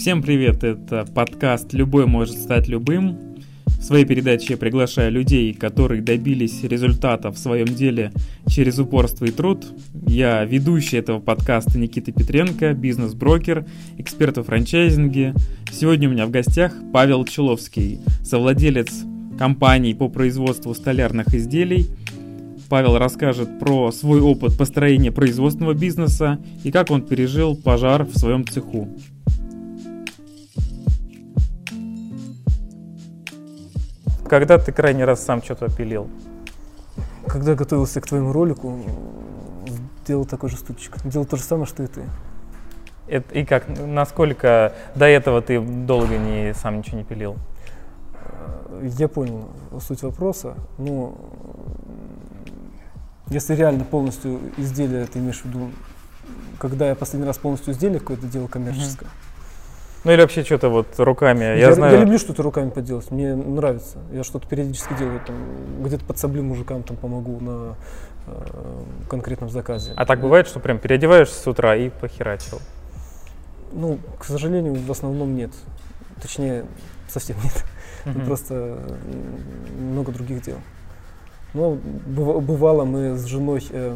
Всем привет, это подкаст «Любой может стать любым». В своей передаче я приглашаю людей, которые добились результата в своем деле через упорство и труд. Я ведущий этого подкаста Никита Петренко, бизнес-брокер, эксперт во франчайзинге. Сегодня у меня в гостях Павел Чуловский, совладелец компании по производству столярных изделий. Павел расскажет про свой опыт построения производственного бизнеса и как он пережил пожар в своем цеху. Когда ты крайний раз сам что-то пилил? Когда готовился к твоему ролику, делал такой же стульчик. Делал то же самое, что и ты. Это, и как, насколько до этого ты долго не, сам ничего не пилил? Я понял суть вопроса. Ну, если реально полностью изделие, ты имеешь в виду, когда я последний раз полностью изделие какое-то делал коммерческое, угу. Ну или вообще что-то вот руками. Я, я, знаю... я люблю что-то руками поделать, мне нравится. Я что-то периодически делаю, там, где-то подсоблю мужикам, там помогу на э, конкретном заказе. А так бывает, что прям переодеваешься с утра и похерачил? Ну, к сожалению, в основном нет. Точнее, совсем нет. Mm-hmm. Просто много других дел. Но бывало, мы с женой э,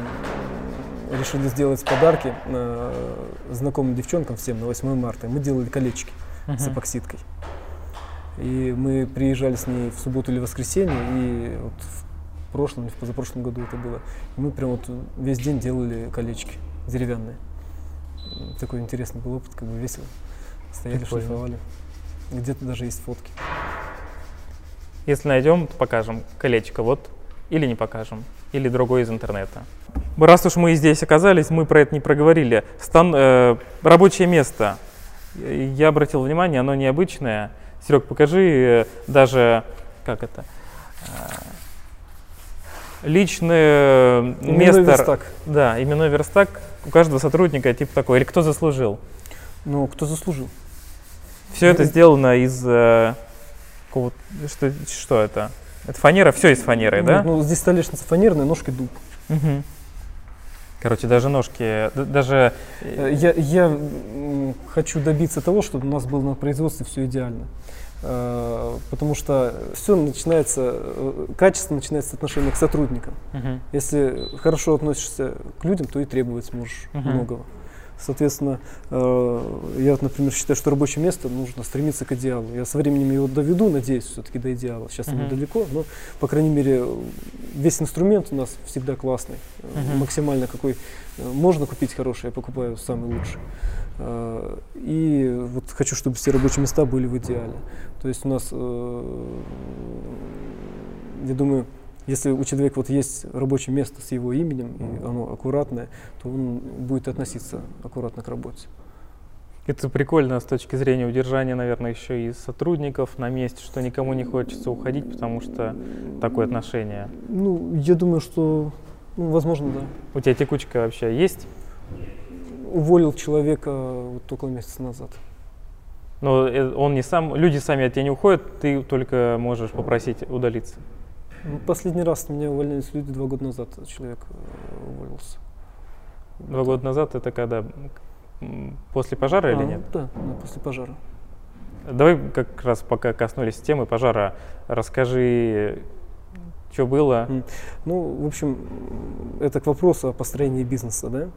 решили сделать подарки э, знакомым девчонкам всем на 8 марта. Мы делали колечки uh-huh. с эпоксидкой. И мы приезжали с ней в субботу или воскресенье, и вот в прошлом или в позапрошлом году это было. И мы прям вот весь день делали колечки деревянные. Такой интересный был опыт, как бы весело. Стояли, Прикольно. шлифовали. Где-то даже есть фотки. Если найдем, то покажем колечко. Вот или не покажем, или другой из интернета. Раз уж мы здесь оказались, мы про это не проговорили. Стан, э, рабочее место. Я обратил внимание, оно необычное. Серег, покажи э, даже, как это, э, личное именной место. верстак. Да, именной верстак у каждого сотрудника типа такой. Или кто заслужил? Ну, кто заслужил? Все это сделано из... Э, что, что это? Это фанера, все из фанеры, ну, да? Ну, здесь столешница фанерная, ножки дуб. Угу. Короче, даже ножки, даже... Э, я, я хочу добиться того, чтобы у нас было на производстве все идеально. Э, потому что все начинается, э, качество начинается с отношения к сотрудникам. Uh-huh. Если хорошо относишься к людям, то и требовать сможешь uh-huh. многого. Соответственно, э, я, например, считаю, что рабочее место нужно стремиться к идеалу. Я со временем его доведу, надеюсь, все-таки до идеала. Сейчас uh-huh. далеко, но, по крайней мере, весь инструмент у нас всегда классный. Uh-huh. Максимально какой э, можно купить хороший, я покупаю самый лучший. И вот хочу, чтобы все рабочие места были в идеале. То есть у нас, я думаю, если у человека вот есть рабочее место с его именем, и оно аккуратное, то он будет относиться аккуратно к работе. Это прикольно с точки зрения удержания, наверное, еще и сотрудников на месте, что никому не хочется уходить, потому что такое отношение. Ну, я думаю, что, ну, возможно, да. У тебя текучка вообще есть? Уволил человека вот около месяца назад. Но э, он не сам, люди сами от тебя не уходят, ты только можешь попросить удалиться. Ну, последний раз меня увольнялись люди два года назад, человек э, уволился. Два года назад это когда? После пожара а, или нет? Да, да, после пожара. Давай как раз пока коснулись темы пожара, расскажи, что было. Ну, в общем, это к вопросу о построении бизнеса, да?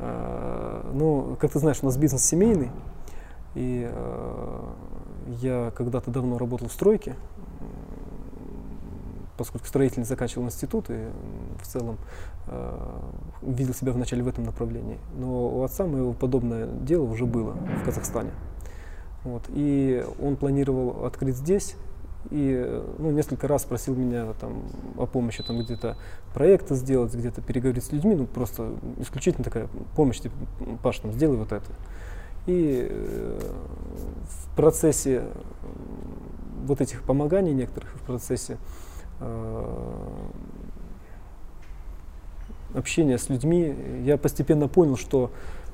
А, ну, как ты знаешь, у нас бизнес семейный, и а, я когда-то давно работал в стройке, поскольку строитель заканчивал институт и в целом э, видел себя вначале в этом направлении. Но у отца моего подобное дело уже было в Казахстане. Вот. И он планировал открыть здесь, и ну, несколько раз просил меня там, о помощи там где-то проекты сделать, где-то переговорить с людьми, ну просто исключительно такая помощь, типа, Паш, там, сделай вот это. И э, в процессе вот этих помоганий некоторых, в процессе Э, общения с людьми, я постепенно понял, что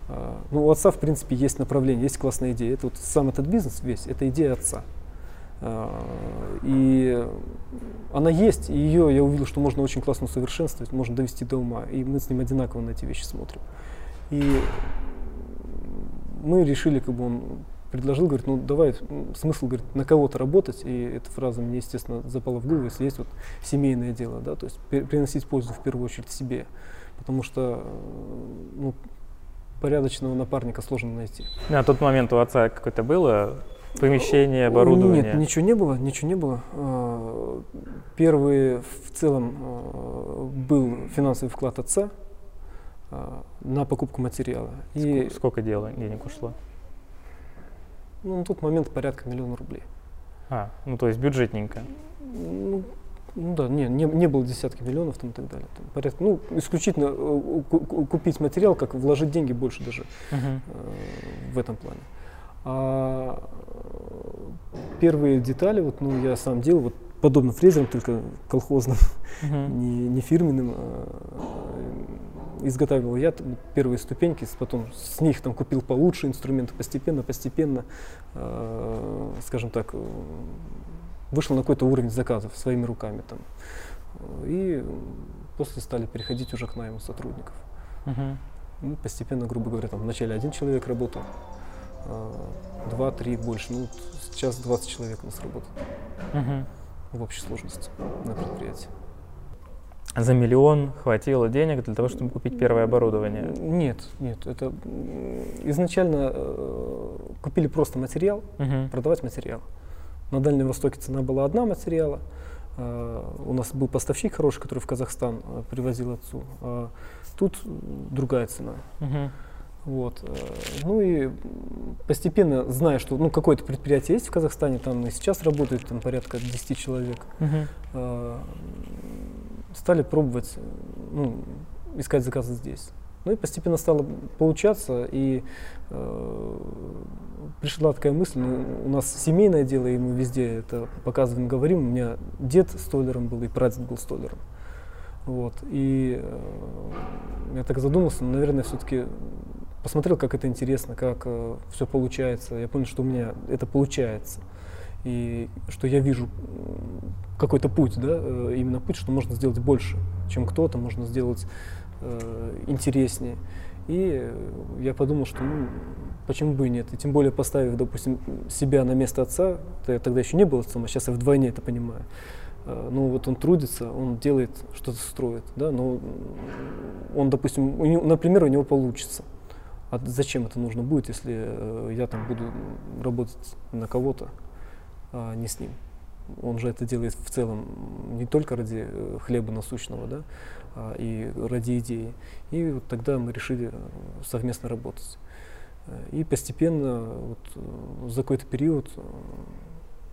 э, ну, у отца, в принципе, есть направление, есть классная идея. Это вот сам этот бизнес весь, это идея отца. Э, и она есть, и ее я увидел, что можно очень классно усовершенствовать, можно довести до ума. И мы с ним одинаково на эти вещи смотрим. И мы решили, как бы он предложил, говорит, ну давай, смысл, говорит, на кого-то работать, и эта фраза мне, естественно, запала в голову, если есть вот семейное дело, да, то есть приносить пользу в первую очередь себе, потому что, ну, порядочного напарника сложно найти. На тот момент у отца какое-то было помещение, оборудование? Нет, ничего не было, ничего не было. А, первый в целом а, был финансовый вклад отца на покупку материала. И сколько дела, денег ушло? Ну, на тот момент порядка миллиона рублей. А, ну то есть бюджетненько. Ну, ну да, не, не, не было десятки миллионов там и так далее. Там порядка, ну, исключительно э, купить материал, как вложить деньги больше даже uh-huh. э, в этом плане. А первые детали, вот, ну, я сам делал, вот, подобно фрезерам, только колхозным, uh-huh. не, не фирменным, а, изготавливал я там, первые ступеньки, потом с них там купил получше инструменты, постепенно, постепенно, э, скажем так, вышел на какой-то уровень заказов своими руками там. И после стали переходить уже к найму сотрудников. Uh-huh. Ну, постепенно, грубо говоря, там вначале один человек работал, два, три, больше. Ну, сейчас 20 человек у нас работает угу. в общей сложности на предприятии. За миллион хватило денег для того, чтобы купить первое оборудование? Нет, нет. Это изначально э, купили просто материал, угу. продавать материал. На Дальнем Востоке цена была одна материала. Uh, у нас был поставщик хороший, который в Казахстан uh, привозил отцу. Uh, тут другая цена. Uh-huh. Вот. Э, ну и постепенно, зная, что ну, какое-то предприятие есть в Казахстане, там и сейчас работает там, порядка 10 человек, uh-huh. Стали пробовать ну, искать заказы здесь. Ну и постепенно стало получаться, и э, пришла такая мысль, ну, у нас семейное дело, и мы везде это показываем, говорим. У меня дед столером был, и прадед был столером. Вот. И э, я так задумался, ну, наверное, все-таки посмотрел, как это интересно, как э, все получается. Я понял, что у меня это получается. И что я вижу какой-то путь, да, э, именно путь, что можно сделать больше, чем кто-то, можно сделать э, интереснее. И я подумал, что ну, почему бы и нет. И тем более поставив, допустим, себя на место отца, я тогда еще не был отцом, а сейчас я вдвойне это понимаю. Э, ну вот он трудится, он делает, что-то строит, да, но он, допустим, у него, например, у него получится а зачем это нужно будет, если э, я там буду работать на кого-то, а не с ним. Он же это делает в целом не только ради э, хлеба насущного, да, а и ради идеи. И вот тогда мы решили э, совместно работать. И постепенно вот, за какой-то период,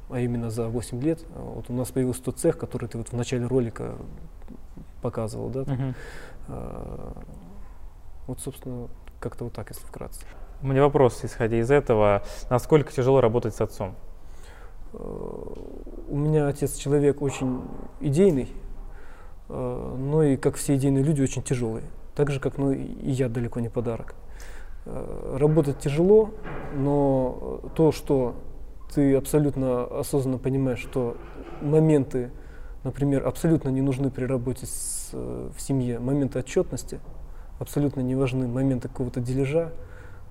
а именно за 8 лет, вот у нас появился тот цех, который ты вот в начале ролика показывал, да. А, вот, собственно, как-то вот так, если вкратце. У меня вопрос, исходя из этого. Насколько тяжело работать с отцом? У меня отец человек очень идейный, э, но и, как все идейные люди, очень тяжелый. Так же, как ну, и я далеко не подарок. Э, работать тяжело, но то, что ты абсолютно осознанно понимаешь, что моменты, например, абсолютно не нужны при работе с, в семье, моменты отчетности – абсолютно не важны моменты какого-то дележа,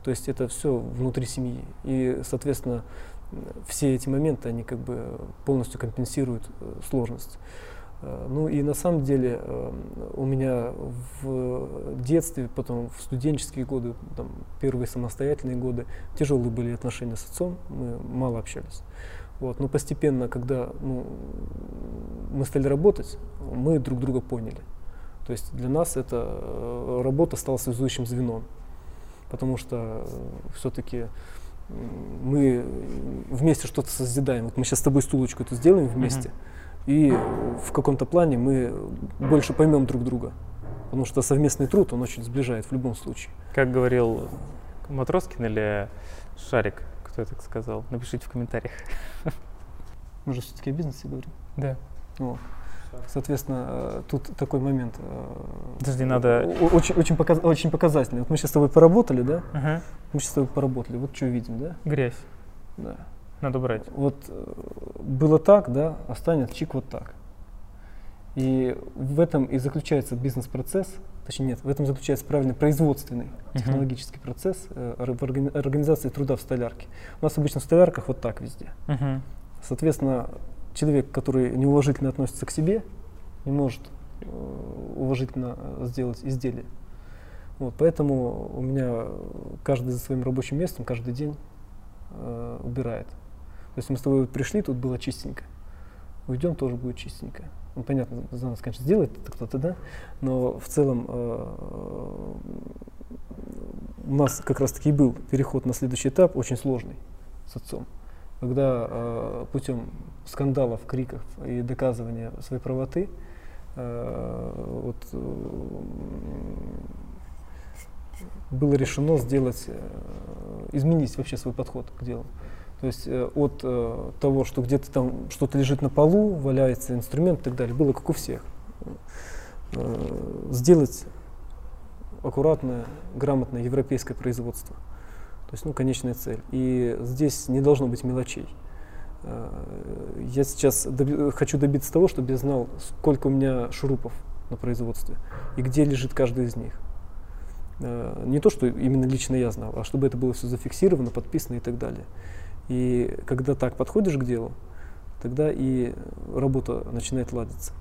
то есть это все внутри семьи. И, соответственно, все эти моменты, они как бы полностью компенсируют э, сложность. Э, ну и на самом деле э, у меня в детстве, потом в студенческие годы, там, первые самостоятельные годы, тяжелые были отношения с отцом, мы мало общались. Вот. Но постепенно, когда ну, мы стали работать, мы друг друга поняли. То есть для нас эта работа стала связующим звеном, потому что все-таки мы вместе что-то созидаем. Вот мы сейчас с тобой стулочку эту сделаем вместе, и в каком-то плане мы больше поймем друг друга. Потому что совместный труд, он очень сближает в любом случае. Как говорил Матроскин или Шарик, кто это сказал? Напишите в комментариях. Мы же все-таки о бизнесе говорим. Да. Вот. Соответственно, э, тут такой момент. Э, Подожди, надо... Очень, очень, показ, очень показательный. Вот мы сейчас с тобой поработали, да? Ага. Мы сейчас с тобой поработали. Вот что видим, да? Грязь. Да. Надо брать. Вот э, было так, да, останется чик вот так. И в этом и заключается бизнес-процесс, точнее нет, в этом заключается правильный производственный технологический uh-huh. процесс э, организации труда в столярке. У нас обычно в столярках вот так везде. Uh-huh. Соответственно, человек, который неуважительно относится к себе, не может э, уважительно э, сделать изделие. Вот, поэтому у меня каждый за своим рабочим местом каждый день э, убирает. То есть мы с тобой пришли, тут было чистенько. Уйдем, тоже будет чистенько. Ну, понятно, за нас, конечно, сделает это кто-то, да, но в целом э, у нас как раз таки и был переход на следующий этап, очень сложный с отцом, когда э, путем скандалов, криков и доказывания своей правоты э, вот, э, было решено сделать, э, изменить вообще свой подход к делу. То есть э, от э, того, что где-то там что-то лежит на полу, валяется инструмент и так далее, было как у всех. Э, сделать аккуратное, грамотное европейское производство. То есть, ну, конечная цель. И здесь не должно быть мелочей. Э, я сейчас доби- хочу добиться того, чтобы я знал, сколько у меня шурупов на производстве и где лежит каждый из них. Э, не то, что именно лично я знал, а чтобы это было все зафиксировано, подписано и так далее. И когда так подходишь к делу, тогда и работа начинает ладиться.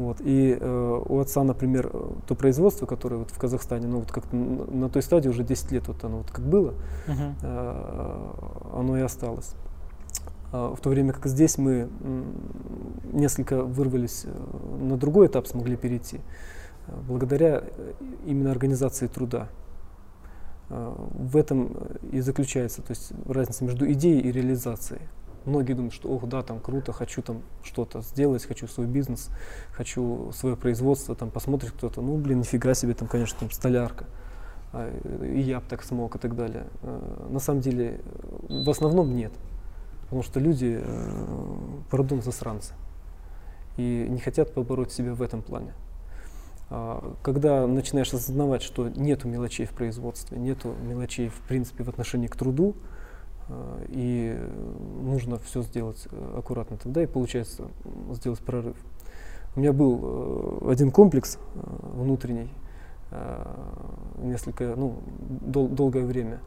Вот. И э, у отца, например, то производство, которое вот в Казахстане, ну вот как на, той стадии уже 10 лет вот оно вот как было, uh-huh. э, оно и осталось. А в то время как здесь мы несколько вырвались э, на другой этап, смогли перейти, э, благодаря э, именно организации труда. А, в этом и заключается то есть, разница между идеей и реализацией. Многие думают, что ох, да, там круто, хочу там что-то сделать, хочу свой бизнес, хочу свое производство, там посмотрит кто-то, ну блин, нифига себе, там, конечно, там столярка, а, и я бы так смог и так далее. А, на самом деле, в основном нет, потому что люди э, продум засранцы и не хотят побороть себя в этом плане. А, когда начинаешь осознавать, что нету мелочей в производстве, нету мелочей в принципе в отношении к труду, и нужно все сделать э, аккуратно, тогда и получается сделать прорыв. У меня был э, один комплекс э, внутренний, несколько, ну, дол долгое время.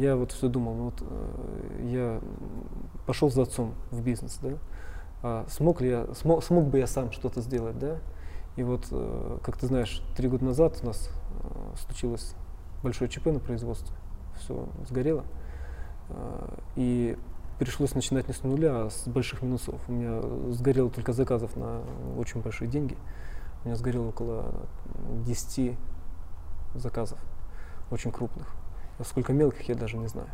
Я вот все думал, ну, вот я пошел за отцом в бизнес, да, а смог ли я, смог, смог бы я сам что-то сделать, да, и вот, э, как ты знаешь, три года назад у нас э, случилось большое ЧП на производстве. Все сгорело. Э, и пришлось начинать не с нуля, а с больших минусов. У меня сгорело только заказов на очень большие деньги. У меня сгорело около 10 заказов, очень крупных. А сколько мелких, я даже не знаю.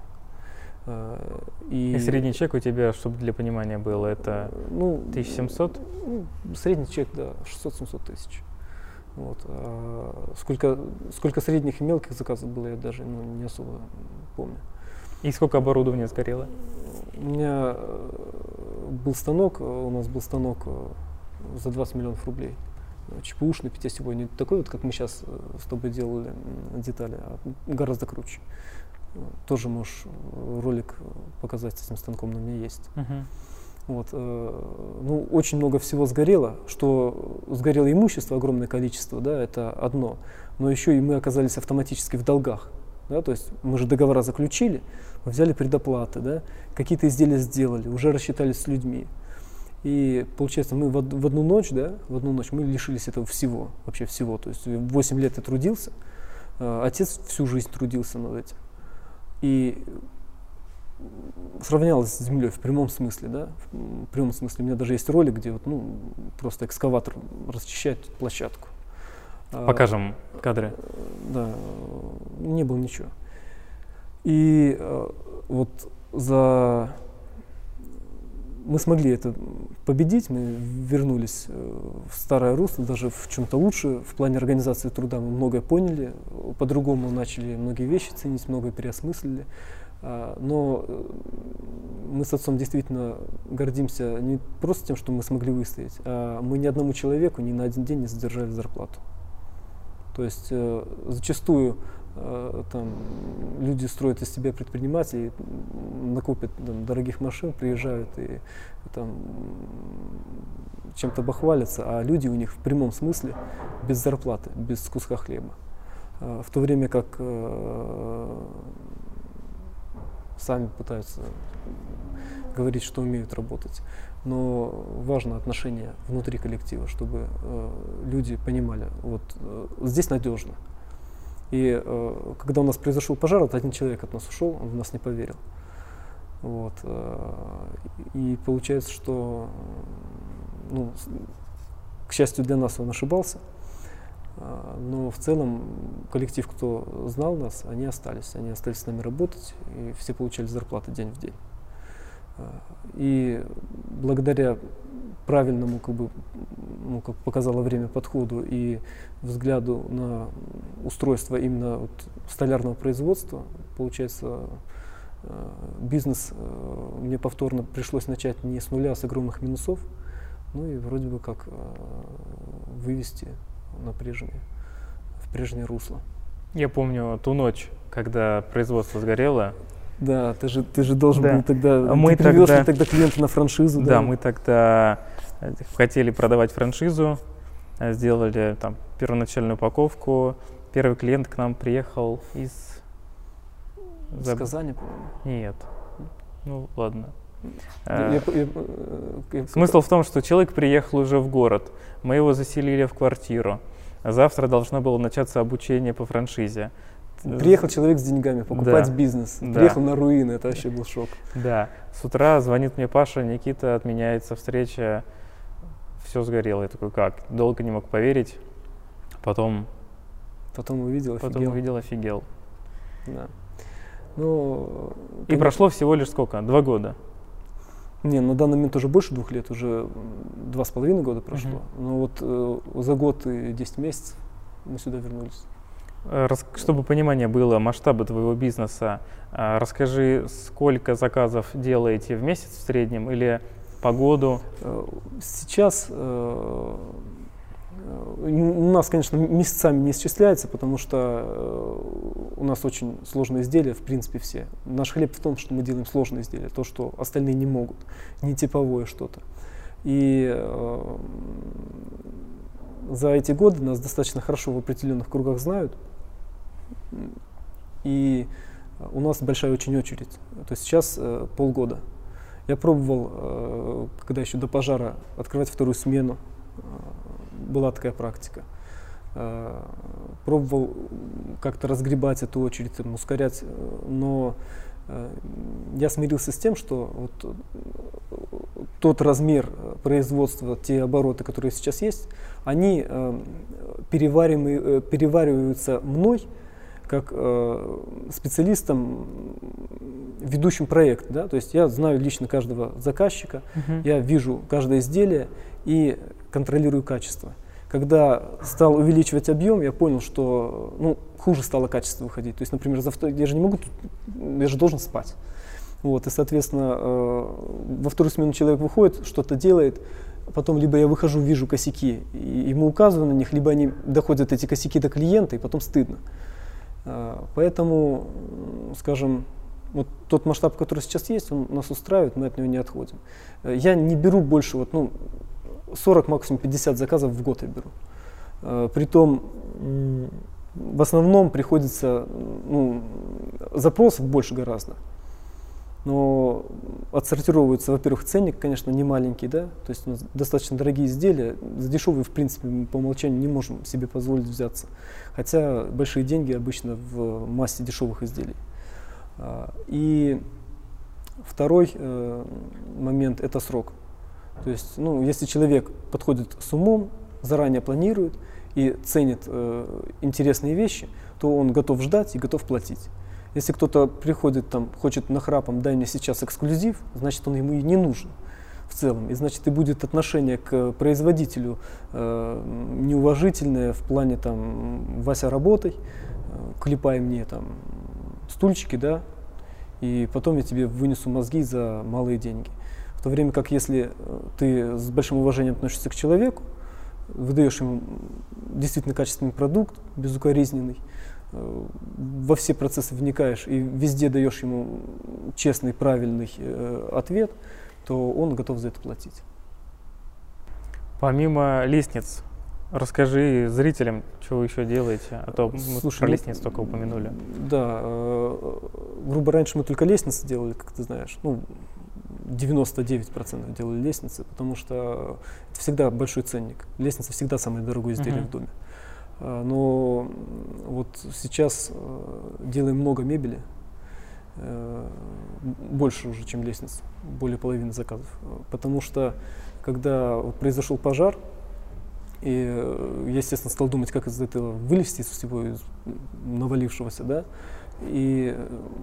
И, и средний чек у тебя, чтобы для понимания было, это ну, 1700? Ну, средний чек, да, 600-700 тысяч. Вот. А сколько, сколько средних и мелких заказов было, я даже ну, не особо помню. И сколько оборудования сгорело? У меня э, был станок, у нас был станок э, за 20 миллионов рублей. ЧПУшный, пятисевой, не такой вот, как мы сейчас э, с тобой делали детали, а гораздо круче тоже можешь ролик показать с этим станком, но у меня есть. Uh-huh. Вот, э, ну, очень много всего сгорело, что сгорело имущество, огромное количество, да, это одно, но еще и мы оказались автоматически в долгах, да, то есть мы же договора заключили, взяли предоплаты, да, какие-то изделия сделали, уже рассчитались с людьми. И получается, мы в, в одну ночь, да, в одну ночь мы лишились этого всего, вообще всего. То есть 8 лет я трудился, э, отец всю жизнь трудился над этим и сравнялась с землей в прямом смысле, да, в прямом смысле. У меня даже есть ролик, где вот, ну, просто экскаватор расчищает площадку. А, Покажем кадры. Да, не было ничего. И э, вот за мы смогли это победить, мы вернулись э, в старое русло, даже в чем-то лучше. В плане организации труда мы многое поняли, по-другому начали многие вещи ценить, многое переосмыслили. А, но э, мы с отцом действительно гордимся не просто тем, что мы смогли выстоять, а мы ни одному человеку ни на один день не задержали зарплату. То есть э, зачастую там люди строят из себя предпринимателей, накопят там, дорогих машин, приезжают и там чем-то бахвалятся, а люди у них в прямом смысле без зарплаты, без куска хлеба. В то время как сами пытаются говорить, что умеют работать. Но важно отношение внутри коллектива, чтобы э, люди понимали, вот э, здесь надежно. И э, когда у нас произошел пожар, вот один человек от нас ушел, он в нас не поверил. Вот, э, и получается, что, ну, к счастью для нас, он ошибался. А, но в целом коллектив, кто знал нас, они остались. Они остались с нами работать, и все получали зарплаты день в день. И благодаря правильному, как бы, ну, как показало время подходу и взгляду на устройство именно вот столярного производства, получается, а, бизнес мне повторно пришлось начать не с нуля, а с огромных минусов, ну и вроде бы как вывести на прежнее, в прежнее русло. Я помню ту ночь, когда производство сгорело. Да, ты же, ты же должен да. был тогда, мы ты тогда, тогда клиента на франшизу. Да, да, мы тогда э, хотели продавать франшизу, э, сделали там первоначальную упаковку. Первый клиент к нам приехал из... Из Казани, по-моему? Нет. Ну, ладно. Я, я, я, я, Смысл в том, что человек приехал уже в город, мы его заселили в квартиру. Завтра должно было начаться обучение по франшизе. Приехал человек с деньгами покупать да. бизнес. Да. Приехал на руины, это вообще был шок. Да. С утра звонит мне Паша, Никита, отменяется встреча, все сгорело. Я такой, как? Долго не мог поверить. Потом... Потом увидел, офигел. Потом увидел, офигел. Да. Ну, И прошло всего лишь сколько? Два года. Не, на данный момент уже больше двух лет, уже два с половиной года прошло. Uh-huh. Но вот э, за год и 10 месяцев мы сюда вернулись. Э, чтобы понимание было масштаба твоего бизнеса, э, расскажи, сколько заказов делаете в месяц в среднем или по году? Э, сейчас у нас, конечно, месяцами не исчисляется, потому что у нас очень сложные изделия, в принципе, все. Наш хлеб в том, что мы делаем сложные изделия, то, что остальные не могут, не типовое что-то. И за эти годы нас достаточно хорошо в определенных кругах знают. И у нас большая очень очередь. То есть сейчас э, полгода. Я пробовал, э, когда еще до пожара, открывать вторую смену была такая практика. Э, пробовал как-то разгребать эту очередь, там, ускорять, но э, я смирился с тем, что вот тот размер производства, те обороты, которые сейчас есть, они э, перевариваются мной как специалистом, ведущим проект. Да? То есть я знаю лично каждого заказчика, uh-huh. я вижу каждое изделие и контролирую качество. Когда стал увеличивать объем, я понял, что ну, хуже стало качество выходить. То есть, например, за я же не могу, я же должен спать. Вот, и, соответственно, э, во вторую смену человек выходит, что-то делает, потом либо я выхожу, вижу косяки, и ему указываю на них, либо они доходят, эти косяки, до клиента, и потом стыдно. Э, поэтому, скажем, вот тот масштаб, который сейчас есть, он нас устраивает, мы от него не отходим. Я не беру больше, вот, ну, 40, максимум 50 заказов в год я беру. Э, притом в основном приходится, ну, запросов больше гораздо. Но отсортировывается, во-первых, ценник, конечно, не маленький, да, то есть у нас достаточно дорогие изделия, за дешевые, в принципе, мы по умолчанию не можем себе позволить взяться. Хотя большие деньги обычно в массе дешевых изделий. А, и второй э, момент – это срок. То есть, ну, если человек подходит с умом, заранее планирует и ценит э, интересные вещи, то он готов ждать и готов платить. Если кто-то приходит там, хочет нахрапом, дай мне сейчас эксклюзив, значит он ему и не нужен в целом. И значит и будет отношение к производителю э, неуважительное в плане там Вася работай, э, клепай мне там стульчики, да, и потом я тебе вынесу мозги за малые деньги. В то время как если э, ты с большим уважением относишься к человеку, выдаешь ему действительно качественный продукт, безукоризненный, во все процессы вникаешь и везде даешь ему честный, правильный э, ответ, то он готов за это платить. Помимо лестниц, расскажи зрителям, что вы еще делаете, а то Слушай, мы про ну, лестницы только упомянули. Да, э, грубо раньше мы только лестницы делали, как ты знаешь. Ну, 99% делали лестницы, потому что это всегда большой ценник. Лестница всегда самое дорогое изделие uh-huh. в доме. Но вот сейчас э, делаем много мебели, э, больше уже, чем лестниц, более половины заказов. Потому что когда вот произошел пожар, и я, естественно, стал думать, как из этого вылезти, из всего из навалившегося, да, и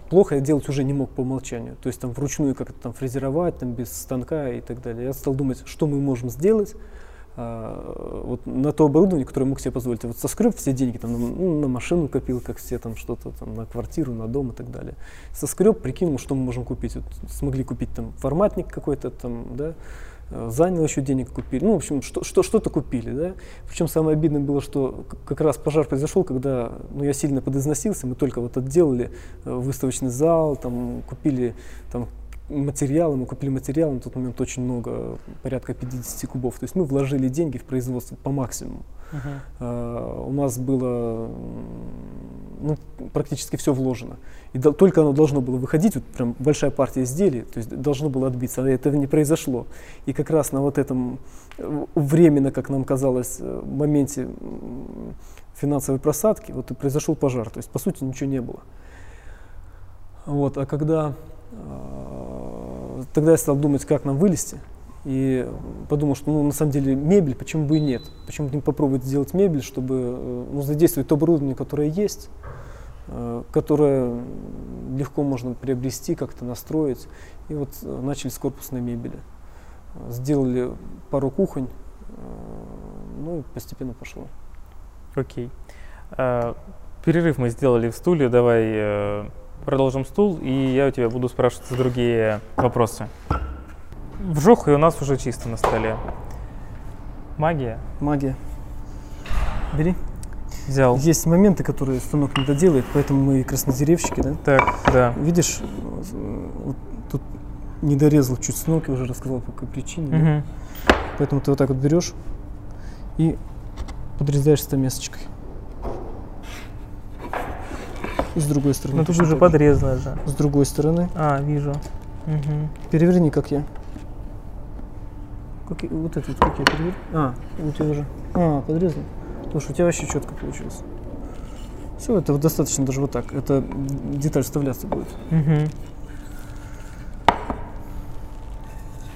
плохо я делать уже не мог по умолчанию. То есть там вручную как-то там фрезеровать, там без станка и так далее. Я стал думать, что мы можем сделать, а, вот на то оборудование, которое мог себе позволить. вот соскреб все деньги, там, ну, на машину копил, как все, там что-то там, на квартиру, на дом и так далее. Соскреб, прикинул, что мы можем купить. Вот, смогли купить там форматник какой-то там, да, э, занял еще денег купили. Ну, в общем, что, что, что-то купили, да. Причем самое обидное было, что как раз пожар произошел, когда ну, я сильно подизносился, мы только вот отделали э, выставочный зал, там, купили там, материалы, мы купили материалы на тот момент очень много, порядка 50 кубов. То есть мы вложили деньги в производство по максимуму. Uh-huh. Uh, у нас было ну, практически все вложено. И до, только оно должно было выходить, вот прям большая партия изделий, то есть должно было отбиться, а этого не произошло. И как раз на вот этом временно, как нам казалось, э, моменте финансовой просадки, вот и произошел пожар. То есть, по сути, ничего не было. Вот, а когда Э, тогда я стал думать, как нам вылезти. И подумал, что ну, на самом деле мебель, почему бы и нет? Почему бы не попробовать сделать мебель, чтобы э, ну, задействовать то оборудование, которое есть, э, которое легко можно приобрести, как-то настроить. И вот начали с корпусной мебели. Сделали пару кухонь, ну и постепенно пошло. Окей. Okay. Перерыв мы сделали в стуле. Давай продолжим стул, и я у тебя буду спрашивать другие вопросы. Вжух, и у нас уже чисто на столе. Магия? Магия. Бери. Взял. Есть моменты, которые станок не доделает, поэтому мы краснодеревщики, да? Так, да. Видишь, вот тут не дорезал чуть станок, я уже рассказал по какой причине. Угу. Да? Поэтому ты вот так вот берешь и подрезаешь стамесочкой. И с другой стороны. Ну тут уже подрезано же. С другой стороны. А, вижу. Угу. Переверни, как я. Как, вот это вот, как я переверну. А, у тебя уже. А, подрезано. Слушай, у тебя вообще четко получилось. Все, это вот достаточно даже вот так. Это деталь вставляться будет. Угу.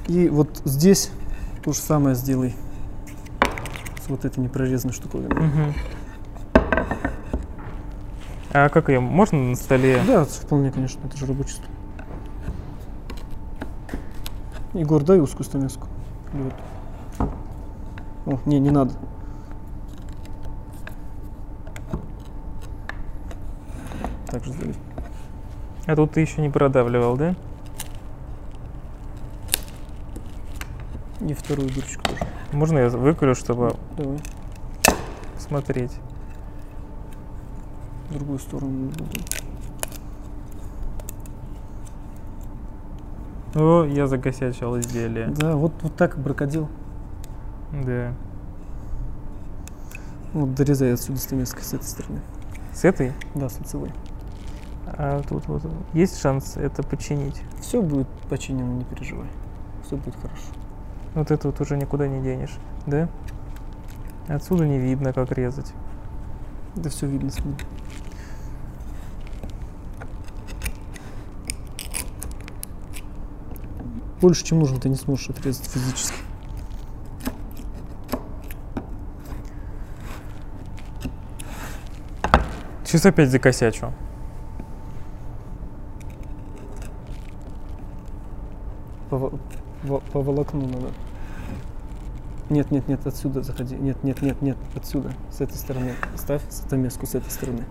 И вот здесь то же самое сделай. С вот этой непрорезанной штуковиной. Угу. А как ее? Можно на столе? Да, вполне, конечно, это же рабочий стол. Егор, дай узкую стамеску. Вот. О, не, не надо. Так же сдали. А тут ты еще не продавливал, да? И вторую дырочку тоже. Можно я выкурю, чтобы Давай. смотреть? В другую сторону буду. О, я закосячил изделие. Да, вот, вот так бракодил. Да. Вот дорезай отсюда стамеской с этой стороны. С этой? Да, с лицевой. А тут вот есть шанс это починить? Все будет починено, не переживай. Все будет хорошо. Вот это вот уже никуда не денешь, да? Отсюда не видно, как резать. Да все видно, смотри. Больше, чем нужно, ты не сможешь отрезать физически. Сейчас опять закосячу. По, по, по волокну надо. Нет, нет, нет, отсюда заходи. Нет, нет, нет, нет, отсюда. С этой стороны. Ставь стамеску с этой стороны.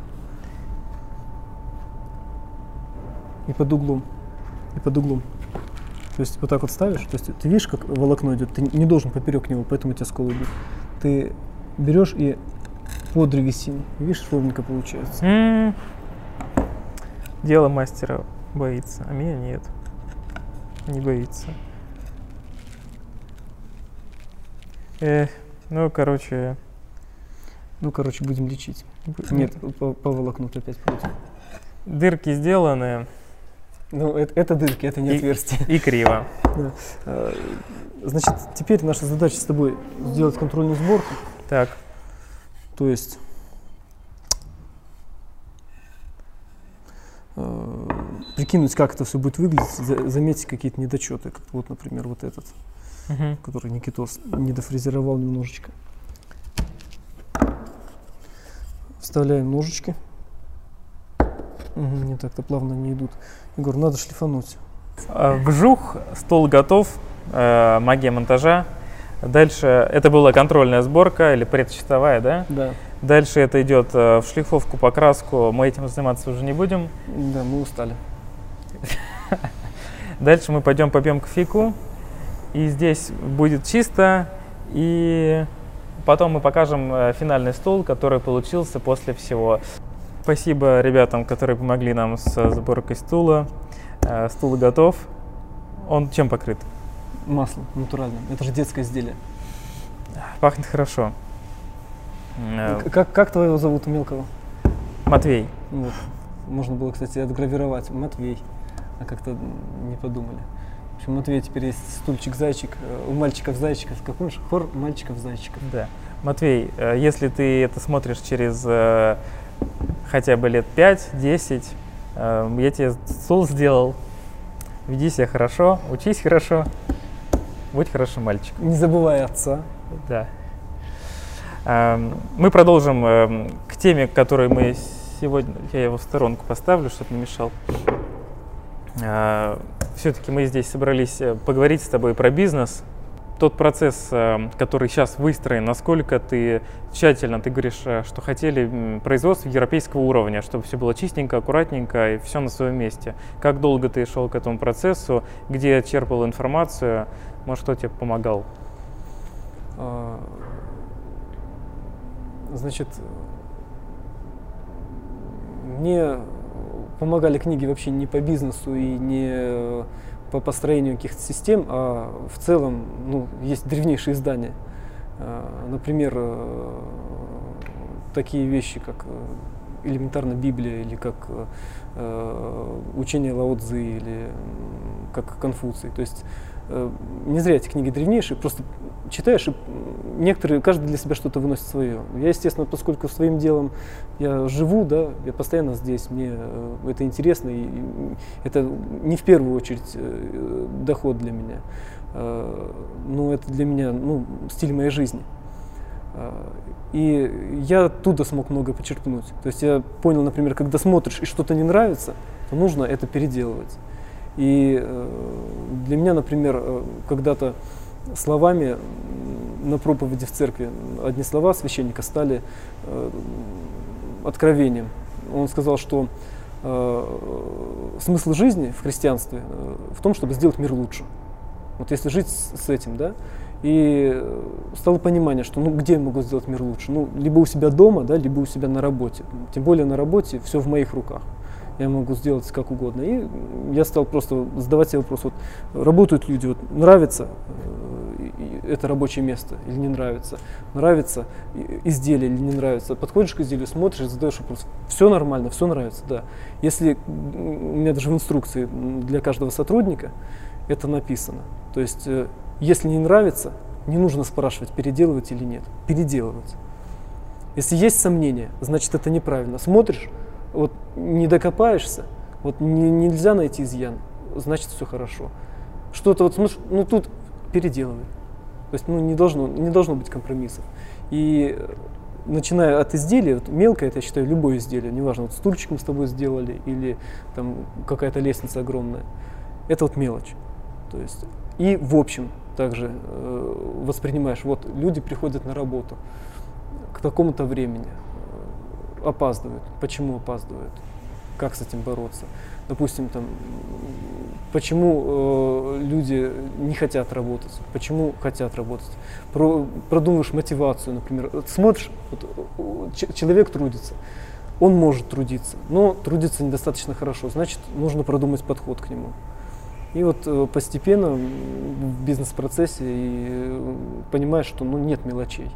И под углом. И под углом. То есть вот так вот ставишь, то есть ты видишь, как волокно идет, ты не должен поперек него, поэтому у тебя сколы идут. Ты берешь и по древесине. Видишь, ровненько получается. М. Дело мастера боится, а меня нет. Не боится. Эх, ну, короче, Ну, короче, будем лечить. Нет, по, по волокну ты опять против. дырки сделаны Ну, это, это дырки, это не И- отверстие. и криво. Э, Значит, теперь наша задача с тобой сделать контрольную сборку. Так, То есть э, прикинуть, как это все будет выглядеть, за- заметить какие-то недочеты. Как вот, например, вот этот, мгм. который Никитос не дофрезеровал немножечко. Вставляем ножички. Не так-то плавно не идут. Егор, надо шлифануть. А, Вжух, стол готов, э, магия монтажа. Дальше это была контрольная сборка или предчистовая, да? Да, Дальше это идет э, в шлифовку, покраску. Мы этим заниматься уже не будем. да, мы устали. Дальше мы пойдем попьем кофейку. И здесь будет чисто. И потом мы покажем э, финальный стол, который получился после всего. Спасибо ребятам, которые помогли нам с сборкой стула. Э, Стул готов. Он чем покрыт? Маслом натуральным. Это же детское изделие. Пахнет хорошо. Э, Как, как твоего зовут у мелкого? Матвей. Ну Вот. Можно было, кстати, отгравировать Матвей, а как-то не подумали. В общем, Матвей теперь есть стульчик-зайчик. э, У мальчиков-зайчиков. Какой же хор мальчиков-зайчиков. Да. Матвей, если ты это смотришь через хотя бы лет 5-10, э, я тебе стул сделал. Веди себя хорошо, учись хорошо, будь хорошим мальчиком. Не забывай отца. Да. Эм, Мы продолжим эм, к теме, к которой мы сегодня... Я его в сторонку поставлю, чтобы не мешал. Все-таки мы здесь собрались э, поговорить с тобой про бизнес. Тот процесс, э, который сейчас выстроен, насколько ты тщательно, ты говоришь, э, что хотели производство европейского уровня, чтобы все было чистенько, аккуратненько и все на своем месте. Как долго ты шел к этому процессу, где черпал информацию, может, кто тебе помогал? А, Значит, мне помогали книги вообще не по бизнесу и не по построению каких-то систем, а в целом ну, есть древнейшие издания. А, Например, э, такие вещи, как э, элементарно Библия или как э, учение Лао Цзы или как Конфуций. То есть не зря эти книги древнейшие, просто читаешь, и некоторые, каждый для себя что-то выносит свое. Я, естественно, поскольку своим делом я живу, да, я постоянно здесь, мне э, это интересно, и, это не в первую очередь э, доход для меня, э, но это для меня ну, стиль моей жизни. И я оттуда смог много почерпнуть. То есть я понял, например, когда смотришь и что-то не нравится, то нужно это переделывать. И э, для меня, например, э, когда-то словами на проповеди в церкви одни слова священника стали э, откровением. Он сказал, что смысл жизни в христианстве в том, чтобы сделать мир лучше. Вот если жить с, этим, да, и стало понимание, что ну где я могу сделать мир лучше? Ну, либо у себя дома, да, либо у себя на работе. Тем более на работе все в моих руках. Я могу сделать как угодно. И я стал просто задавать себе вопрос, вот работают люди, вот нравится э, это рабочее место или не нравится, нравится изделие или не нравится. Подходишь к изделию, смотришь, задаешь вопрос, все нормально, все нравится, да. Если у меня даже в инструкции для каждого сотрудника это написано. То есть, э, если не нравится, не нужно спрашивать, переделывать или нет. Переделывать. Если есть сомнения, значит это неправильно. Смотришь, вот не докопаешься, вот не- нельзя найти изъян, значит все хорошо. Что-то вот ну тут переделывай. То есть ну, не, должно, не должно быть компромиссов. И э, начиная от изделия, вот мелкое, это я считаю, любое изделие, неважно, вот стульчик мы с тобой сделали или там какая-то лестница огромная, это вот мелочь. То есть, и в общем также э, воспринимаешь, вот люди приходят на работу к такому-то времени, опаздывают. Почему опаздывают? Как с этим бороться? Допустим, там, почему э, люди не хотят работать, почему хотят работать. Про, продумываешь мотивацию, например. Смотришь, вот человек трудится, он может трудиться, но трудится недостаточно хорошо, значит, нужно продумать подход к нему. И вот э, постепенно в бизнес-процессе э, понимаешь, что ну, нет мелочей.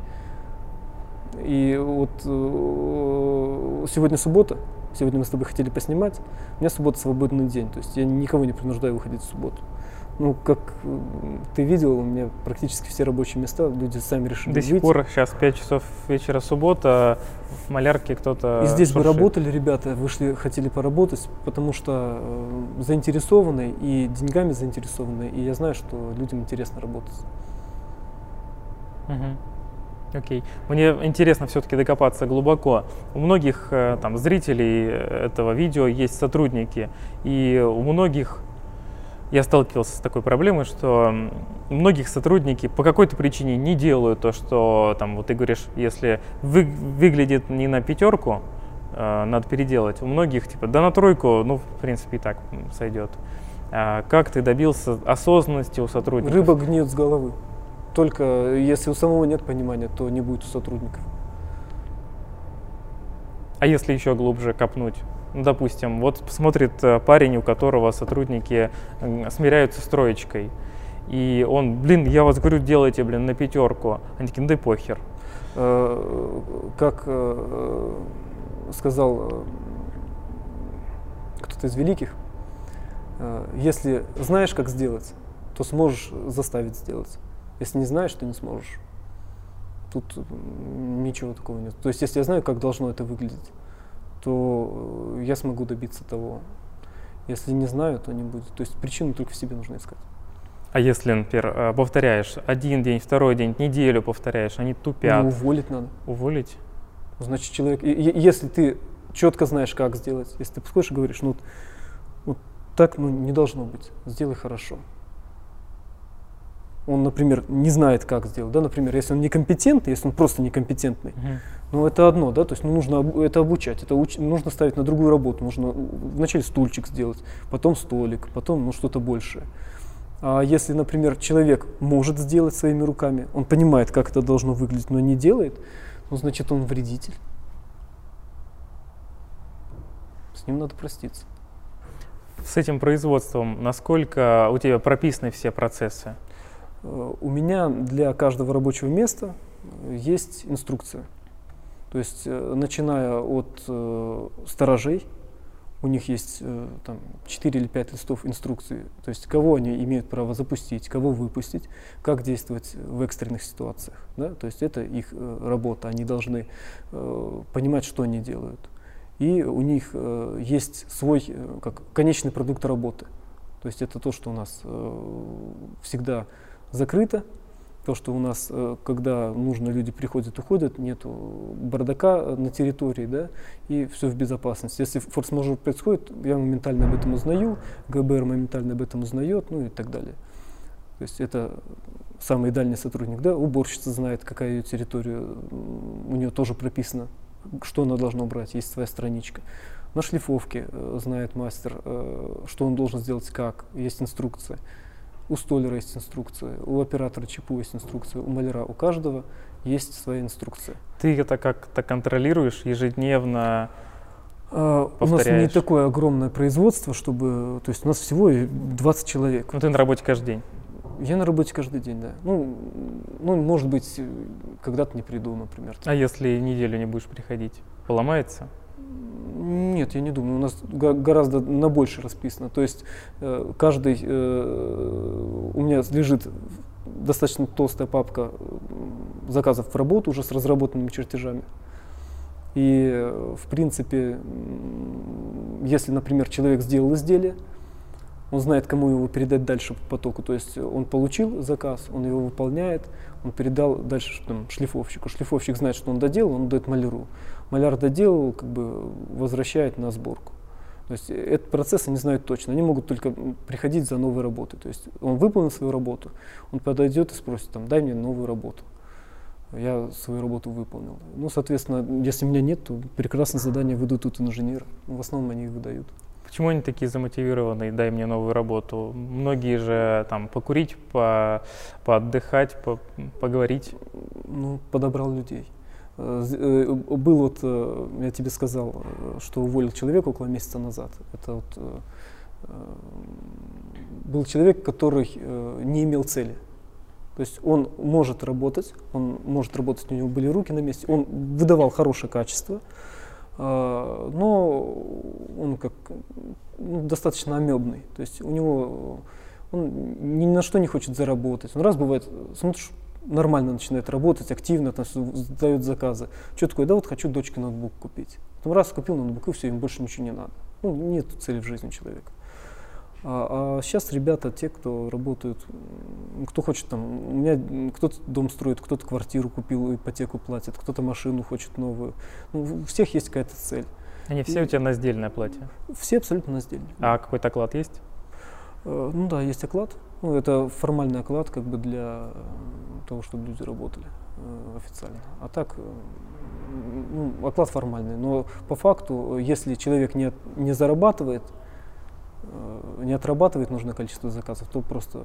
И вот э, сегодня суббота, сегодня мы с тобой хотели поснимать, у меня суббота свободный день, то есть я никого не принуждаю выходить в субботу. Ну, как ты видел, у меня практически все рабочие места, люди сами решили До сих пор, сейчас 5 часов вечера суббота, в малярке кто-то И здесь шуршит. бы работали ребята, вышли, хотели поработать, потому что э, заинтересованы и деньгами заинтересованы, и я знаю, что людям интересно работать. Угу. Окей. Мне интересно все-таки докопаться глубоко. У многих э, там зрителей этого видео есть сотрудники, и у многих я сталкивался с такой проблемой, что многих сотрудники по какой-то причине не делают то, что там вот ты говоришь, если вы, выглядит не на пятерку, э, надо переделать. У многих типа да на тройку, ну в принципе и так сойдет. А как ты добился осознанности у сотрудников? Рыба гниет с головы. Только если у самого нет понимания, то не будет у сотрудников. А если еще глубже копнуть? Ну, допустим, вот смотрит э, парень, у которого сотрудники смиряются с троечкой, и он, блин, я вас говорю, делайте, блин, на пятерку. Они такие, ну да похер. Э, как э, сказал кто-то из великих, если знаешь, как сделать, то сможешь заставить сделать. Если не знаешь, то не сможешь. Тут ничего такого нет. То есть, если я знаю, как должно это выглядеть, то э, я смогу добиться того. Если не знаю, то не будет. То есть причину только в себе нужно искать. А если, например, э, повторяешь один день, второй день, неделю повторяешь, они тупят. Ну, уволить надо. Уволить? Значит, человек, если ты четко знаешь, как сделать, если ты подходишь и говоришь, ну, вот так ну, не должно быть, сделай хорошо он, например, не знает, как сделать, да, например, если он некомпетентный, если он просто некомпетентный, uh-huh. ну это одно, да, то есть ну, нужно это обучать, это уч, нужно ставить на другую работу, нужно вначале стульчик сделать, потом столик, потом ну что-то большее. А если, например, человек может сделать своими руками, он понимает, как это должно выглядеть, но не делает, ну значит он вредитель. С ним надо проститься. С этим производством, насколько у тебя прописаны все процессы? У меня для каждого рабочего места есть инструкция. То есть, э, начиная от э, сторожей, у них есть э, там 4 или 5 листов инструкции, то есть кого они имеют право запустить, кого выпустить, как действовать в экстренных ситуациях. Да? То есть это их э, работа, они должны э, понимать, что они делают. И у них э, есть свой э, как конечный продукт работы. То есть это то, что у нас э, всегда закрыто. То, что у нас, э, когда нужно, люди приходят, уходят, нет бардака на территории, да, и все в безопасности. Если форс-мажор происходит, я моментально об этом узнаю, ГБР моментально об этом узнает, ну и так далее. То есть это самый дальний сотрудник, да, уборщица знает, какая ее территория, у нее тоже прописано, что она должна убрать, есть своя страничка. На шлифовке э, знает мастер, э, что он должен сделать, как, есть инструкция. У столяра есть инструкция, у оператора ЧПУ есть инструкция, у маляра, у каждого есть своя инструкция. Ты это как-то контролируешь ежедневно? А, у нас не такое огромное производство, чтобы... То есть у нас всего 20 человек. Ну ты на работе каждый день? Я на работе каждый день, да. Ну, ну может быть, когда-то не приду, например. А если неделю не будешь приходить, поломается? Нет, я не думаю. У нас гораздо на больше расписано. То есть э, каждый э, у меня лежит достаточно толстая папка заказов в работу уже с разработанными чертежами. И в принципе, если, например, человек сделал изделие, он знает, кому его передать дальше по потоку. То есть он получил заказ, он его выполняет, он передал дальше там, шлифовщику. Шлифовщик знает, что он доделал, он дает маляру. Маляр доделал, как бы возвращает на сборку. То есть этот процесс они знают точно. Они могут только приходить за новой работой. То есть он выполнил свою работу, он подойдет и спросит, там, дай мне новую работу. Я свою работу выполнил. Ну, соответственно, если меня нет, то прекрасно задание выдадут инженеры. В основном они их выдают. Почему они такие замотивированные, дай мне новую работу? Многие же там покурить, по, поотдыхать, по, поговорить. Ну, подобрал людей. Был вот, я тебе сказал, что уволил человека около месяца назад. Это вот был человек, который не имел цели. То есть он может работать, он может работать, у него были руки на месте, он выдавал хорошее качество, но он как ну, достаточно амебный. То есть у него он ни на что не хочет заработать. Он раз бывает, смотришь, нормально начинает работать, активно, там, сдает заказы. Что такое? Да вот хочу дочке ноутбук купить. Потом раз купил ноутбук, и все, им больше ничего не надо. Ну, нет цели в жизни человека. А, а сейчас ребята, те, кто работают, кто хочет там, у меня кто-то дом строит, кто-то квартиру купил, ипотеку платит, кто-то машину хочет новую. Ну, у всех есть какая-то цель. Они все И, у тебя на сдельное платье? Все абсолютно на сдельное. А какой-то оклад есть? Э, ну да, есть оклад. Ну, это формальный оклад как бы для того, чтобы люди работали э, официально. А так, э, ну, оклад формальный. Но по факту, если человек не, не зарабатывает, Э, не отрабатывает нужное количество заказов, то просто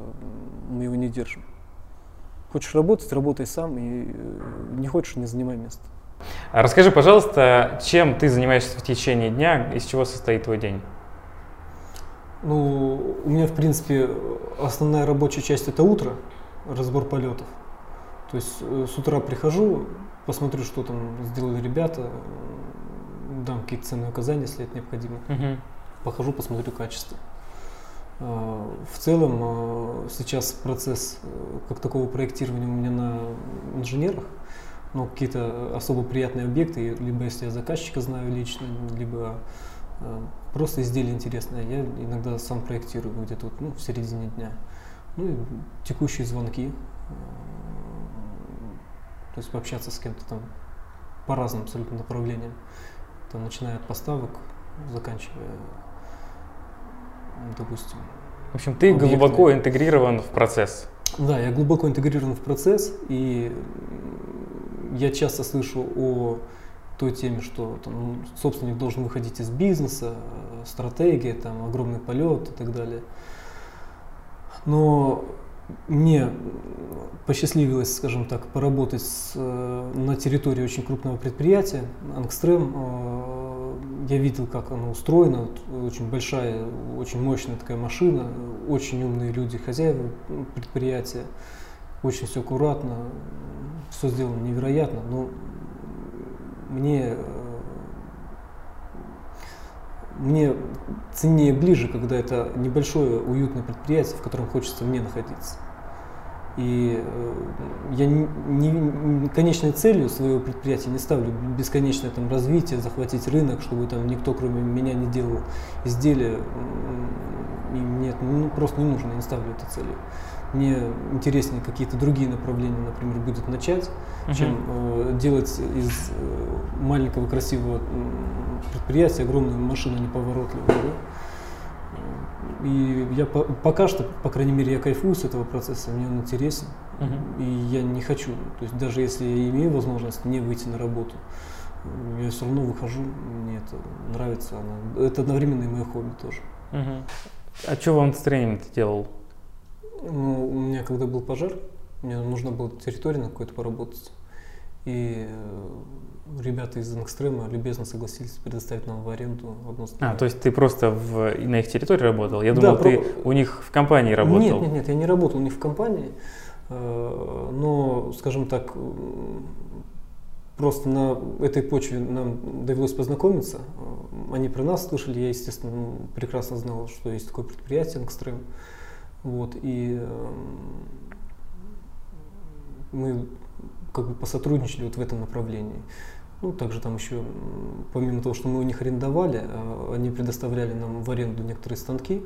мы его не держим. Хочешь работать, работай сам, и э, не хочешь, не занимай место. А расскажи, пожалуйста, чем ты занимаешься в течение дня, из чего состоит твой день? Ну, у меня, в принципе, основная рабочая часть это утро, разбор полетов. То есть э, с утра прихожу, посмотрю, что там сделали ребята, дам какие-то ценные указания, если это необходимо. Uh-huh похожу, посмотрю качество. А, в целом а, сейчас процесс э, как такого проектирования у меня на инженерах, но какие-то особо приятные объекты, либо если я заказчика знаю лично, либо просто изделие интересное, я иногда сам проектирую где-то вот, ну, в середине дня. Ну и текущие звонки, то есть пообщаться с кем-то там по разным абсолютно направлениям, там, начиная от поставок, заканчивая допустим. В общем, ты объекты. глубоко интегрирован в процесс. Да, я глубоко интегрирован в процесс, и я часто слышу о той теме, что там, ну, собственник должен выходить из бизнеса, стратегия, там, огромный полет и так далее. Но мне посчастливилось, скажем так, поработать с, э, на территории очень крупного предприятия, Ангстрем, э, я видел, как оно устроено, очень большая, очень мощная такая машина, очень умные люди, хозяева предприятия, очень все аккуратно, все сделано невероятно, но мне, мне ценнее ближе, когда это небольшое уютное предприятие, в котором хочется мне находиться. И э, я не, не, конечной целью своего предприятия не ставлю бесконечное там, развитие, захватить рынок, чтобы там никто кроме меня не делал изделия. И мне ну, просто не нужно, я не ставлю это целью. Мне интереснее какие-то другие направления, например, будет начать, uh-huh. чем э, делать из э, маленького красивого предприятия огромную машину неповоротливую. Да? И я по, пока что, по крайней мере, я кайфую с этого процесса, мне он интересен. Uh-huh. И я не хочу, то есть даже если я имею возможность не выйти на работу, я все равно выхожу, мне это нравится. Она, это одновременно и мое хобби тоже. Uh-huh. А что вам настроением ты делал? Ну, у меня когда был пожар, мне нужно было территория на какой-то поработать. И э, ребята из Экстрема любезно согласились предоставить нам в аренду одно здание. А, то есть ты просто в, на их территории работал? Я думал, да, ты про... у них в компании работал. Нет, нет, нет, я не работал у них в компании. Э, но, скажем так, просто на этой почве нам довелось познакомиться. Они про нас слышали, я, естественно, прекрасно знал, что есть такое предприятие Экстрем. Вот, и эм, мы как бы посотрудничали вот в этом направлении. Ну, также там еще, помимо того, что мы у них арендовали, а, они предоставляли нам в аренду некоторые станки.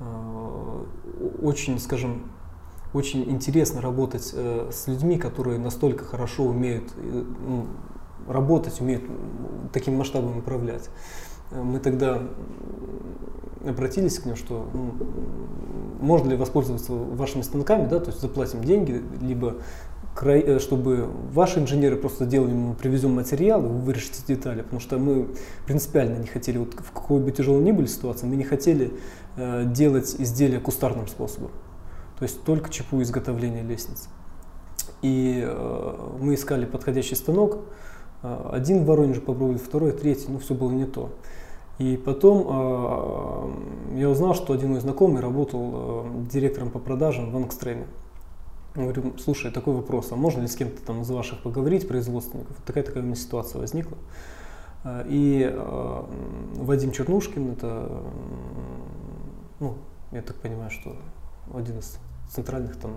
А, очень, скажем, очень интересно работать э, с людьми, которые настолько хорошо умеют э, ну, работать, умеют таким масштабом управлять. Мы тогда обратились к ним, что ну, можно ли воспользоваться вашими станками, да, то есть заплатим деньги, либо Э, чтобы ваши инженеры просто делали, мы привезем материалы, вы вырежете детали, потому что мы принципиально не хотели, вот в какой бы тяжелой ни были ситуации, мы не хотели э, делать изделия кустарным способом, то есть только ЧПУ изготовления лестниц. И э, мы искали подходящий станок. Э, один в Воронеже попробовали, второй, третий, ну все было не то. И потом э, я узнал, что один мой знакомый работал э, директором по продажам в Ангстреме. Говорю, слушай, такой вопрос, а можно ли с кем-то там из ваших поговорить, производственников? Такая-такая у меня ситуация возникла. Э, и э, Вадим Чернушкин, это, ну, я так понимаю, что один из центральных там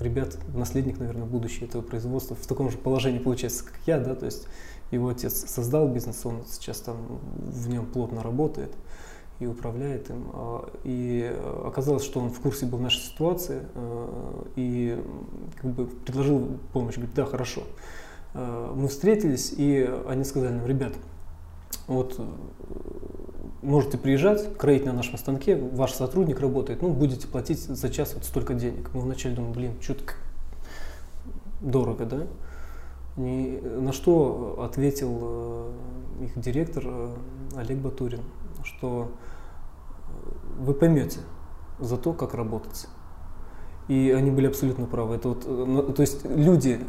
ребят, наследник, наверное, будущее этого производства, в таком же положении получается, как я, да, то есть его отец создал бизнес, он сейчас там в нем плотно работает и управляет им. А, и оказалось, что он в курсе был нашей ситуации а, и как бы предложил помощь. Говорит, да, хорошо. А, мы встретились, и они сказали нам, ребят, вот можете приезжать, кроить на нашем станке, ваш сотрудник работает, ну, будете платить за час вот столько денег. Мы вначале думаем, блин, что-то дорого, да? И на что ответил э, их директор э, Олег Батурин, что вы поймете за то, как работать. И они были абсолютно правы. Это вот, э, то есть люди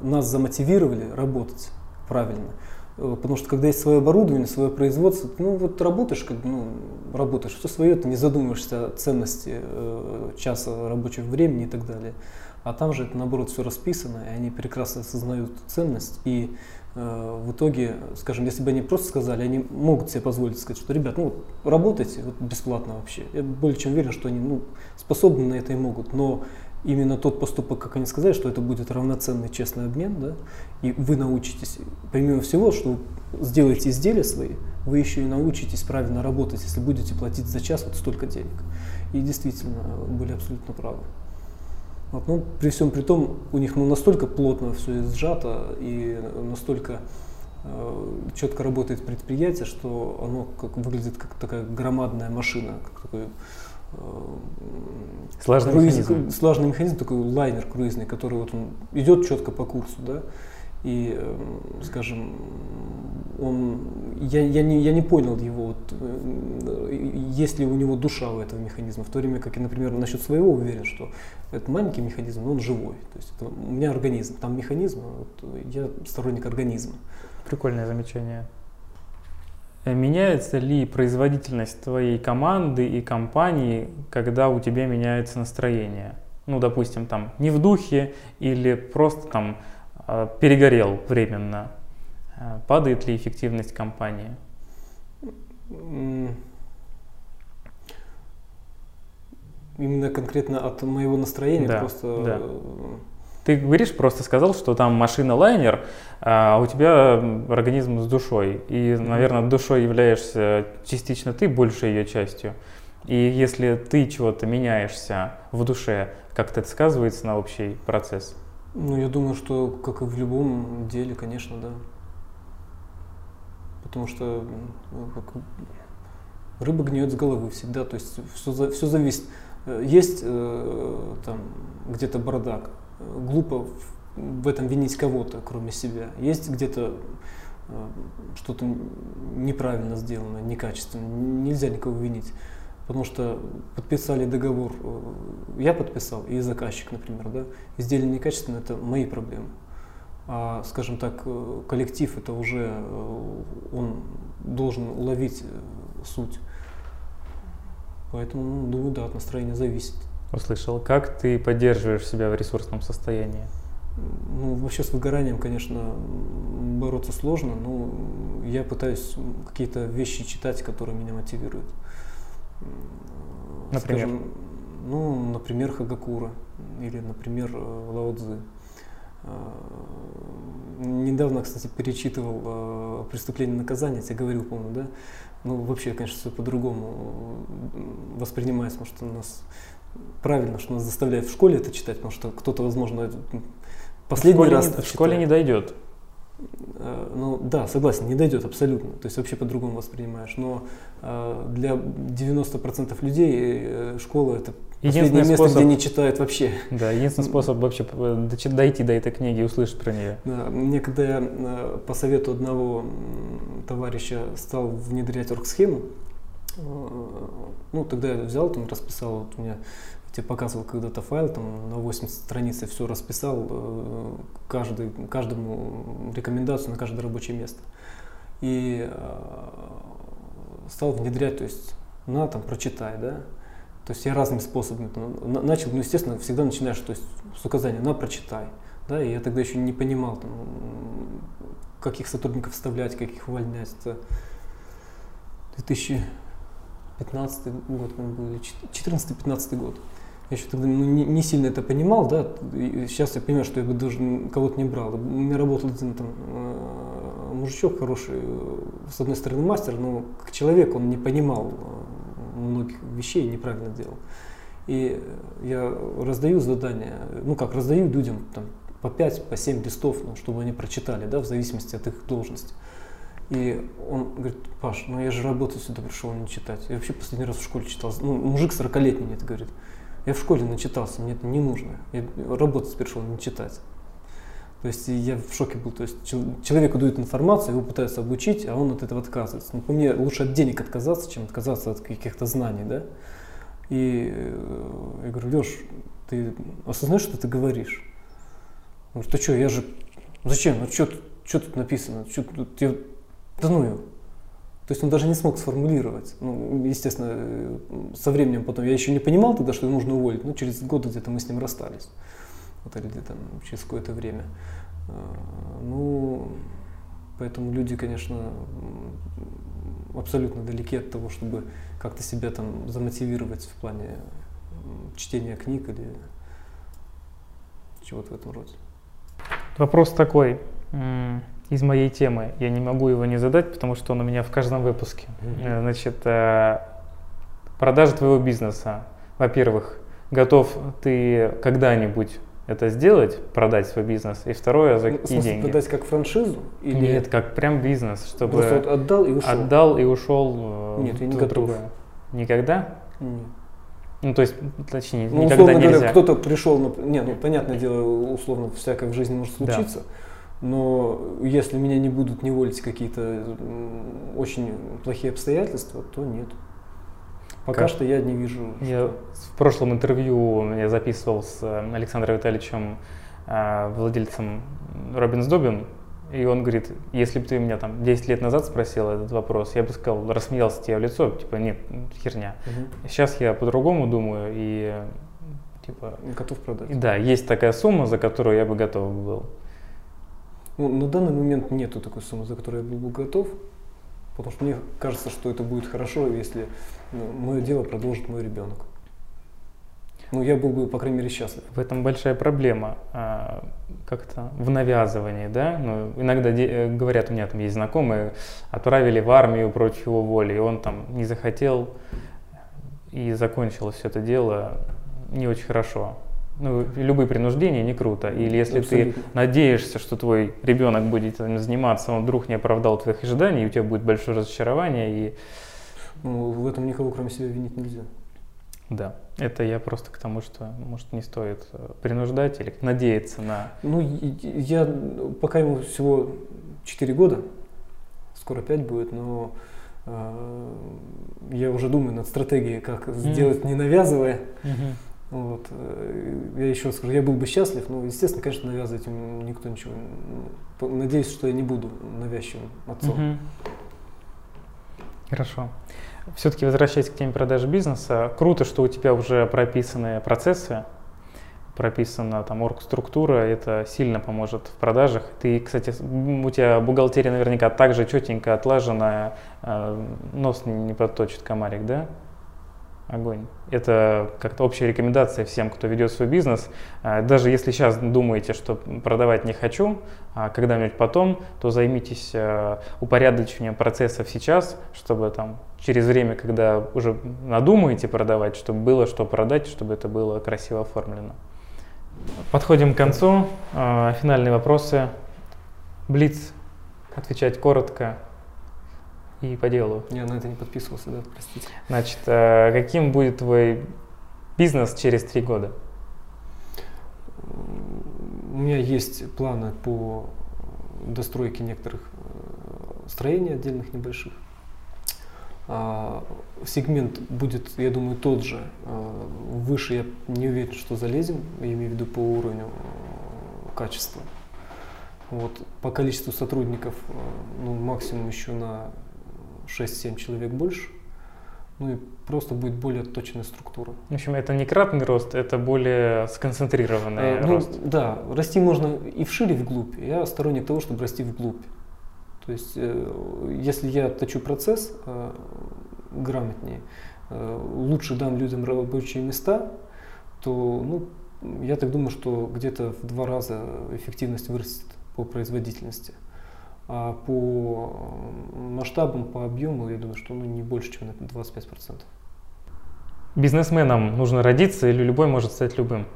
нас замотивировали работать правильно. Потому что когда есть свое оборудование, свое производство, ну вот работаешь, как ну, работаешь, все свое, ты не задумываешься о ценности э, часа рабочего времени и так далее. А там же это наоборот все расписано, и они прекрасно осознают ценность. И э, в итоге, скажем, если бы они просто сказали, они могут себе позволить сказать, что, ребят, ну работайте вот, бесплатно вообще. Я более чем уверен, что они ну, способны на это и могут. Но именно тот поступок, как они сказали, что это будет равноценный честный обмен, да, и вы научитесь, помимо всего, что сделаете изделия свои, вы еще и научитесь правильно работать, если будете платить за час вот столько денег. И действительно были абсолютно правы. Вот, ну, при всем при том, у них ну, настолько плотно все сжато и настолько э, четко работает предприятие, что оно как, выглядит как такая громадная машина, как такой э, сложный, круиз, механизм. сложный механизм, такой лайнер круизный, который вот он идет четко по курсу, да, и, эм, скажем, он, я, я, не, я не понял его, вот, э, есть ли у него душа у этого механизма, в то время как я, например, насчет своего уверен, что это маленький механизм, но он живой. То есть это, у меня организм, там механизм, а вот, я сторонник организма. Прикольное замечание. Э, меняется ли производительность твоей команды и компании, когда у тебя меняется настроение? Ну, допустим, там не в духе или просто там перегорел временно, а, падает ли эффективность компании? Именно конкретно от моего настроения да, просто. Да. Ты говоришь, просто сказал, что там машина лайнер, а у тебя организм с душой. И, наверное, душой являешься частично ты, больше ее частью. И если ты чего-то меняешься в душе, как-то это сказывается на общий процесс? Ну, я думаю, что, как и в любом деле, конечно, да. Потому что ну, как, рыба гниет с головы всегда, то есть все, все зависит. Э, есть э, там где-то бардак, глупо в, в этом винить кого-то, кроме себя. Есть где-то э, что-то неправильно сделано, некачественно, нельзя никого винить потому что подписали договор, э, я подписал и заказчик, например, да, изделие некачественное, это мои проблемы. А, скажем так, э, коллектив это уже, э, он должен уловить суть. Поэтому, ну, думаю, да, от настроения зависит. Услышал. Как ты поддерживаешь себя в ресурсном состоянии? Ну, вообще с выгоранием, конечно, бороться сложно, но я пытаюсь какие-то вещи читать, которые меня мотивируют. Например? Скажем, ну, например, Хагакура или, например, э, Лао Цзы. Э, недавно, кстати, перечитывал э, «Преступление и наказание», я говорил, помню, да? Ну, вообще, конечно, все по-другому воспринимается, потому что у нас правильно, что нас заставляют в школе это читать, потому что кто-то, возможно, последний в раз... Не, в школе не дойдет. Э, ну да, согласен, не дойдет абсолютно, то есть вообще по-другому воспринимаешь, но э, для 90% людей э, школа это последнее место, способ, где не читают вообще. Да, единственный способ вообще дойти до этой книги и услышать про нее. Да, мне когда я по совету одного товарища стал внедрять оргсхему, ну тогда я взял, там расписал, вот у меня тебе показывал когда-то файл, там на 80 страниц я все расписал, э, каждый, каждому рекомендацию на каждое рабочее место. И э, стал внедрять, то есть на там прочитай, да. То есть я разными способами начал, ну, естественно, всегда начинаешь, то есть с указания на прочитай. Да, и я тогда еще не понимал, там, каких сотрудников вставлять, каких увольнять. Это 2015 год, или 14-15 год. Я еще тогда ну, не, не сильно это понимал, да, и сейчас я понимаю, что я бы даже кого-то не брал. У меня работал один там э, мужичок хороший, с одной стороны мастер, но как человек он не понимал э, многих вещей, неправильно делал. И я раздаю задания, ну как, раздаю людям там, по 5, по 7 листов, ну, чтобы они прочитали, да, в зависимости от их должности. И он говорит, Паш, ну я же работать сюда пришел не читать. Я вообще последний раз в школе читал. Ну, мужик 40-летний мне это говорит. Я в школе начитался, мне это не нужно. Я работать пришел не читать. То есть я в шоке был. То есть человеку дают информацию, его пытаются обучить, а он от этого отказывается. Ну, по мне лучше от денег отказаться, чем отказаться от каких-то знаний, да. И э, я говорю, Леш, ты осознаешь, что ты говоришь? Он говорит, ты что, я же, зачем, ну что, тут написано, что тут, я, да ну его. То есть он даже не смог сформулировать. Ну, естественно, со временем потом, я еще не понимал тогда, что его нужно уволить, но через год где-то мы с ним расстались. Вот или где-то через какое-то время. А, ну, поэтому люди, конечно, абсолютно далеки от того, чтобы как-то себя там замотивировать в плане чтения книг или чего-то в этом роде. Вопрос такой из моей темы. Я не могу его не задать, потому что он у меня в каждом выпуске. Mm-hmm. Значит, э, продажа твоего бизнеса. Во-первых, готов ты когда-нибудь это сделать, продать свой бизнес, и второе, за ну, какие деньги? продать как франшизу? Или... Нет, как прям бизнес, чтобы... Просто вот отдал и ушел? Отдал и ушел. Э, Нет, я не готов. Другое. Никогда? Нет. Ну, то есть, точнее, ну, никогда условно нельзя. говоря, кто-то пришел, на... не, ну, понятное дело, условно, всякое в жизни может случиться, да. Но если меня не будут неволить какие-то очень плохие обстоятельства, то нет. Пока как? что я не вижу. Я что... в прошлом интервью я записывал с э, Александром Витальевичем, э, владельцем Робинс Добин, и он говорит, если бы ты меня там 10 лет назад спросил этот вопрос, я бы сказал, рассмеялся тебе в лицо, типа, нет, херня. Угу. Сейчас я по-другому думаю и типа... Готов продать. Да, есть такая сумма, за которую я бы готов был. Ну, на данный момент нету такой суммы, за которую я был бы готов, потому что мне кажется, что это будет хорошо, если ну, мое дело продолжит мой ребенок. Ну, я был бы, по крайней мере, счастлив. В этом большая проблема а, как-то в навязывании, да. Ну, иногда де- э, говорят, у меня там есть знакомые, отправили в армию против его воли, и он там не захотел, и закончилось это дело не очень хорошо. Ну, любые принуждения не круто. Или если Абсолютно. ты надеешься, что твой ребенок будет этим заниматься, он вдруг не оправдал твоих ожиданий, и у тебя будет большое разочарование. И... Ну, в этом никого, кроме себя, винить нельзя. Да, это я просто к тому, что, может, не стоит э, принуждать или надеяться на... Ну, я, пока ему всего 4 года, скоро 5 будет, но э, я уже думаю над стратегией, как mm-hmm. сделать не навязывая. Mm-hmm. Вот. Э, я еще скажу, я был бы счастлив, но, естественно, конечно, навязывать ему никто ничего. Надеюсь, что я не буду навязчивым отцом. Mm-hmm. Хорошо. Все-таки возвращаясь к теме продажи бизнеса, круто, что у тебя уже прописаны процессы, прописана там оргструктура, это сильно поможет в продажах. Ты, кстати, у тебя бухгалтерия наверняка также четенько отлаженная, э, нос не подточит комарик, да? Огонь. Это как-то общая рекомендация всем, кто ведет свой бизнес. А, даже если сейчас думаете, что продавать не хочу, а когда-нибудь потом, то займитесь а, упорядочением процессов сейчас, чтобы там через время, когда уже надумаете продавать, чтобы было что продать, чтобы это было красиво оформлено. Подходим к концу. А, финальные вопросы. Блиц. Отвечать коротко и по делу. Я на это не подписывался, да, простите. Значит, э, каким будет твой бизнес через три года? У меня есть планы по достройке некоторых э, строений отдельных небольших. А, сегмент будет, я думаю, тот же. А, выше я не уверен, что залезем, я имею в виду по уровню а, качества. Вот, по количеству сотрудников ну, максимум еще на 6-7 человек больше. Ну и просто будет более точная структура. В общем, это не кратный рост, это более сконцентрированный э, ну, рост. Да, расти можно и вширь, и вглубь. Я сторонник того, чтобы расти вглубь. То есть, э, если я точу процесс э, грамотнее, э, лучше дам людям рабочие места, то ну, я так думаю, что где-то в два раза эффективность вырастет по производительности. А по масштабам, по объему, я думаю, что ну, не больше, чем на 25%. Бизнесменам нужно родиться или любой может стать любым?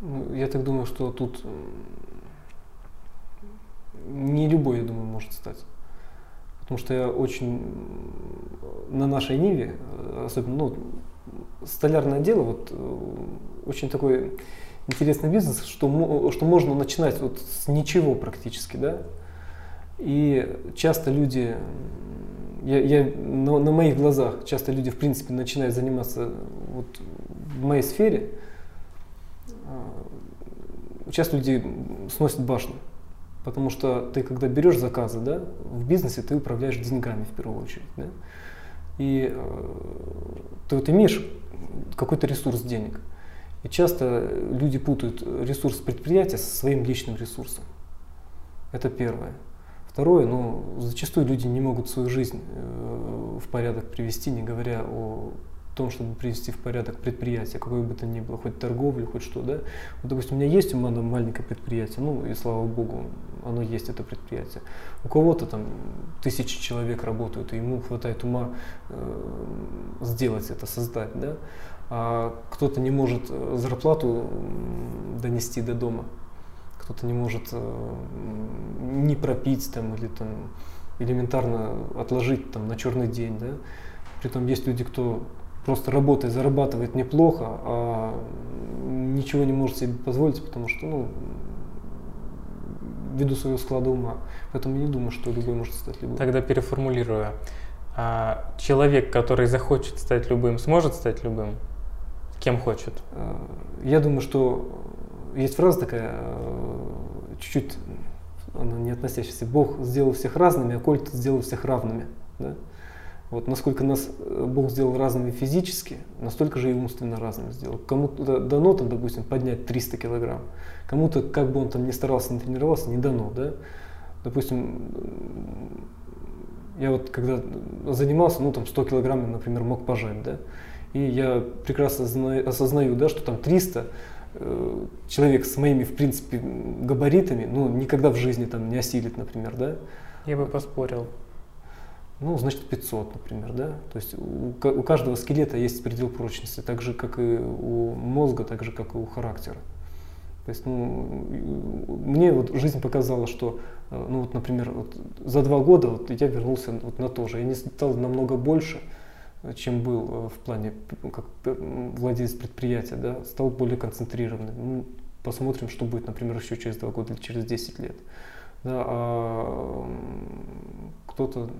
Ну, я так думаю, что тут не любой, я думаю, может стать. Потому что я очень на нашей Ниве, особенно, ну, столярное дело, вот очень такой интересный бизнес, что, что можно начинать вот с ничего практически, да. И часто люди, я, я на, на моих глазах, часто люди, в принципе, начинают заниматься вот в моей сфере, часто люди сносят башню. Потому что ты, когда берешь заказы, да, в бизнесе ты управляешь деньгами в первую очередь. Да? И э, ты вот имеешь какой-то ресурс денег. И часто люди путают ресурс предприятия со своим личным ресурсом. Это первое. Второе, ну, зачастую люди не могут свою жизнь э, в порядок привести, не говоря о том, чтобы привести в порядок предприятие, какое бы то ни было, хоть торговлю, хоть что, да. Вот, допустим, у меня есть у меня маленькое предприятие, ну и слава богу, оно есть, это предприятие. У кого-то там тысячи человек работают, и ему хватает ума э, сделать это, создать, да. А кто-то не может э, зарплату донести до дома, кто-то не может э, не пропить там или там элементарно отложить там на черный день, да. Притом есть люди, кто просто работает, зарабатывает неплохо, а ничего не может себе позволить, потому что, ну, ввиду своего склада ума. Поэтому я не думаю, что любой может стать любым. Тогда переформулирую. А человек, который захочет стать любым, сможет стать любым? Кем хочет? А, я думаю, что есть фраза такая, а, чуть-чуть она не относящаяся. Бог сделал всех разными, а Кольт сделал всех равными. Да? Вот насколько нас э, Бог сделал разными физически, настолько же и умственно разными сделал. Кому-то дано, там, допустим, поднять 300 килограмм, кому-то, как бы он там ни старался, не тренировался, не дано, да. Допустим, я вот когда занимался, ну там 100 килограмм, например, мог пожать, да. И я прекрасно осознаю, да, что там 300 э, человек с моими, в принципе, габаритами, ну, никогда в жизни там не осилит, например, да. Я бы поспорил ну, значит 500, например, да. То есть у, у каждого скелета есть предел прочности, так же, как и у мозга, так же, как и у характера. То есть, ну, мне вот жизнь показала, что, э, ну, вот, например, вот за два года вот я вернулся вот на то же. Я не стал намного больше, чем был э, в плане как владелец предприятия, да, стал более концентрированным. Ну, посмотрим, что будет, например, еще через два года или через 10 лет. Да, а кто-то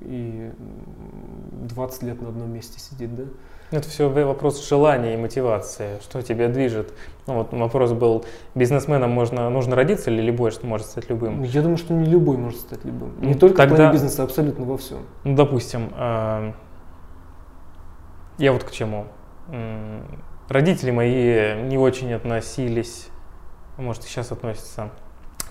и 20 лет на одном месте сидит, да? Это все вопрос желания и мотивации, что тебя движет. Ну, вот вопрос был, бизнесменом можно, нужно родиться или любой, что может стать любым? Я думаю, что не любой может стать любым. Не ну, только тогда, в плане бизнеса, абсолютно во всем. Ну, допустим, э, я вот к чему. Родители мои не очень относились, может, и сейчас относятся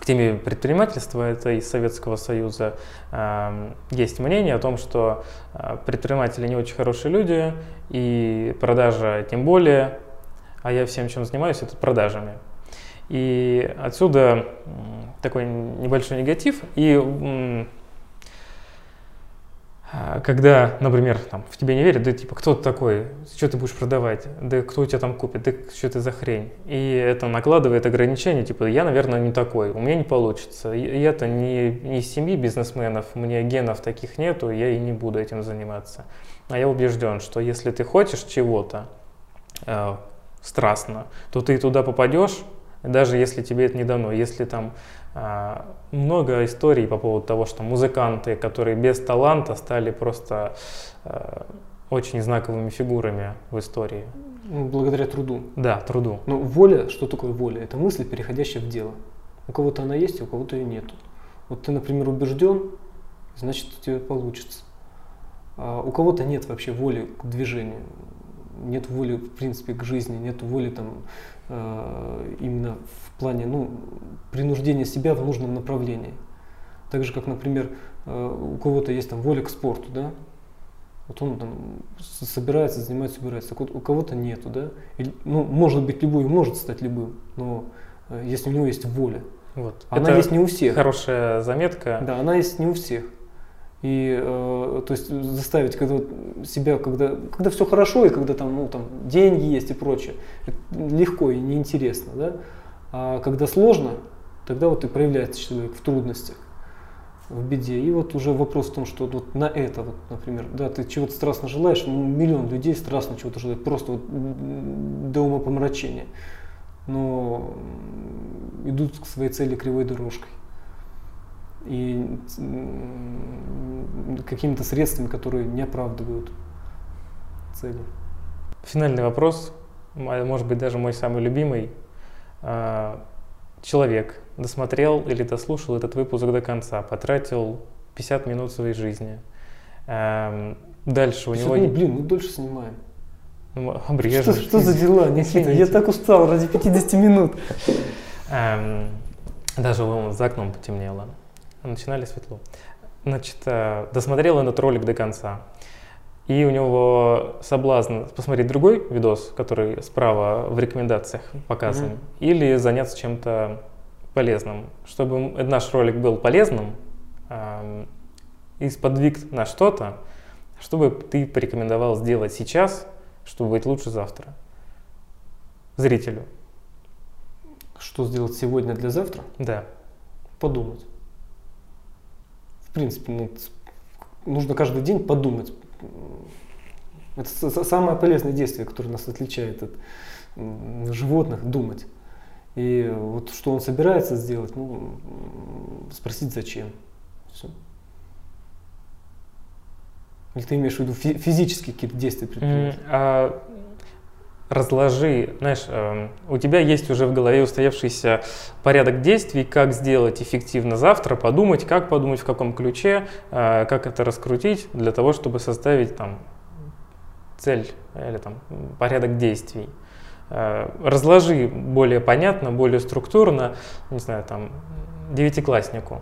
к теме предпринимательства, это из Советского Союза, эм, есть мнение о том, что э, предприниматели не очень хорошие люди, и продажа тем более, а я всем, чем занимаюсь, это продажами. И отсюда такой небольшой негатив, и а, когда, например, там, в тебя не верят, да типа, кто ты такой, что ты будешь продавать, да кто у тебя там купит, да что ты за хрень. И это накладывает ограничения, типа, я, наверное, не такой, у меня не получится. Я-то не, не из семьи бизнесменов, мне генов таких нету, я и не буду этим заниматься. А я убежден, что если ты хочешь чего-то э, страстно, то ты туда попадешь, даже если тебе это не дано. Если там а, много историй по поводу того, что музыканты, которые без таланта стали просто а, очень знаковыми фигурами в истории. Ну, благодаря труду. Да, труду. Но воля, что такое воля? Это мысль, переходящая в дело. У кого-то она есть, а у кого-то ее нету. Вот ты, например, убежден, значит у тебя получится. А у кого-то нет вообще воли к движению, нет воли в принципе к жизни, нет воли там именно в плане ну, принуждения себя в нужном направлении. Так же, как, например, э, у кого-то есть там воля к спорту, да, вот он там собирается, занимается, убирается. Так вот, у кого-то нету, да? Или, ну, может быть любой, может стать любым, но э, если у него есть воля. Вот. Она Это есть не у всех. Хорошая заметка. Да, она есть не у всех. И э, то есть заставить когда себя, когда, когда все хорошо, и когда там, ну, там деньги есть и прочее, легко и неинтересно, да? А когда сложно, тогда вот и проявляется человек в трудностях в беде. И вот уже вопрос в том, что вот на это, вот, например, да, ты чего-то страстно желаешь, ну, миллион людей страстно чего-то желают, просто вот до умопомрачения, но идут к своей цели кривой дорожкой. И какими-то средствами, которые не оправдывают цели. Финальный вопрос, может быть даже мой самый любимый. А, человек досмотрел или дослушал этот выпуск до конца, потратил 50 минут своей жизни. Эм, дальше у него... Ну, блин, мы дольше снимаем. Ну, обрежем. Что, что за дела, Никита? Я так устал ради 50 минут. Эм, даже вон, за окном потемнело. Начинали светло. Значит, э, досмотрел этот ролик до конца. И у него соблазн посмотреть другой видос, который справа в рекомендациях показан, mm-hmm. или заняться чем-то полезным. Чтобы наш ролик был полезным э, и сподвиг на что-то, чтобы ты порекомендовал сделать сейчас, чтобы быть лучше завтра зрителю. Что сделать сегодня для завтра? Да. Подумать. В принципе, ну, нужно каждый день подумать. Это самое полезное действие, которое нас отличает от животных, думать. И вот что он собирается сделать, ну, спросить зачем. Все. Или ты имеешь в виду физические какие-то действия предпринимать? а, разложи, знаешь, э, у тебя есть уже в голове устоявшийся порядок действий, как сделать эффективно завтра, подумать, как подумать, в каком ключе, э, как это раскрутить для того, чтобы составить там цель или там порядок действий. Э, разложи более понятно, более структурно, не знаю, там, девятикласснику.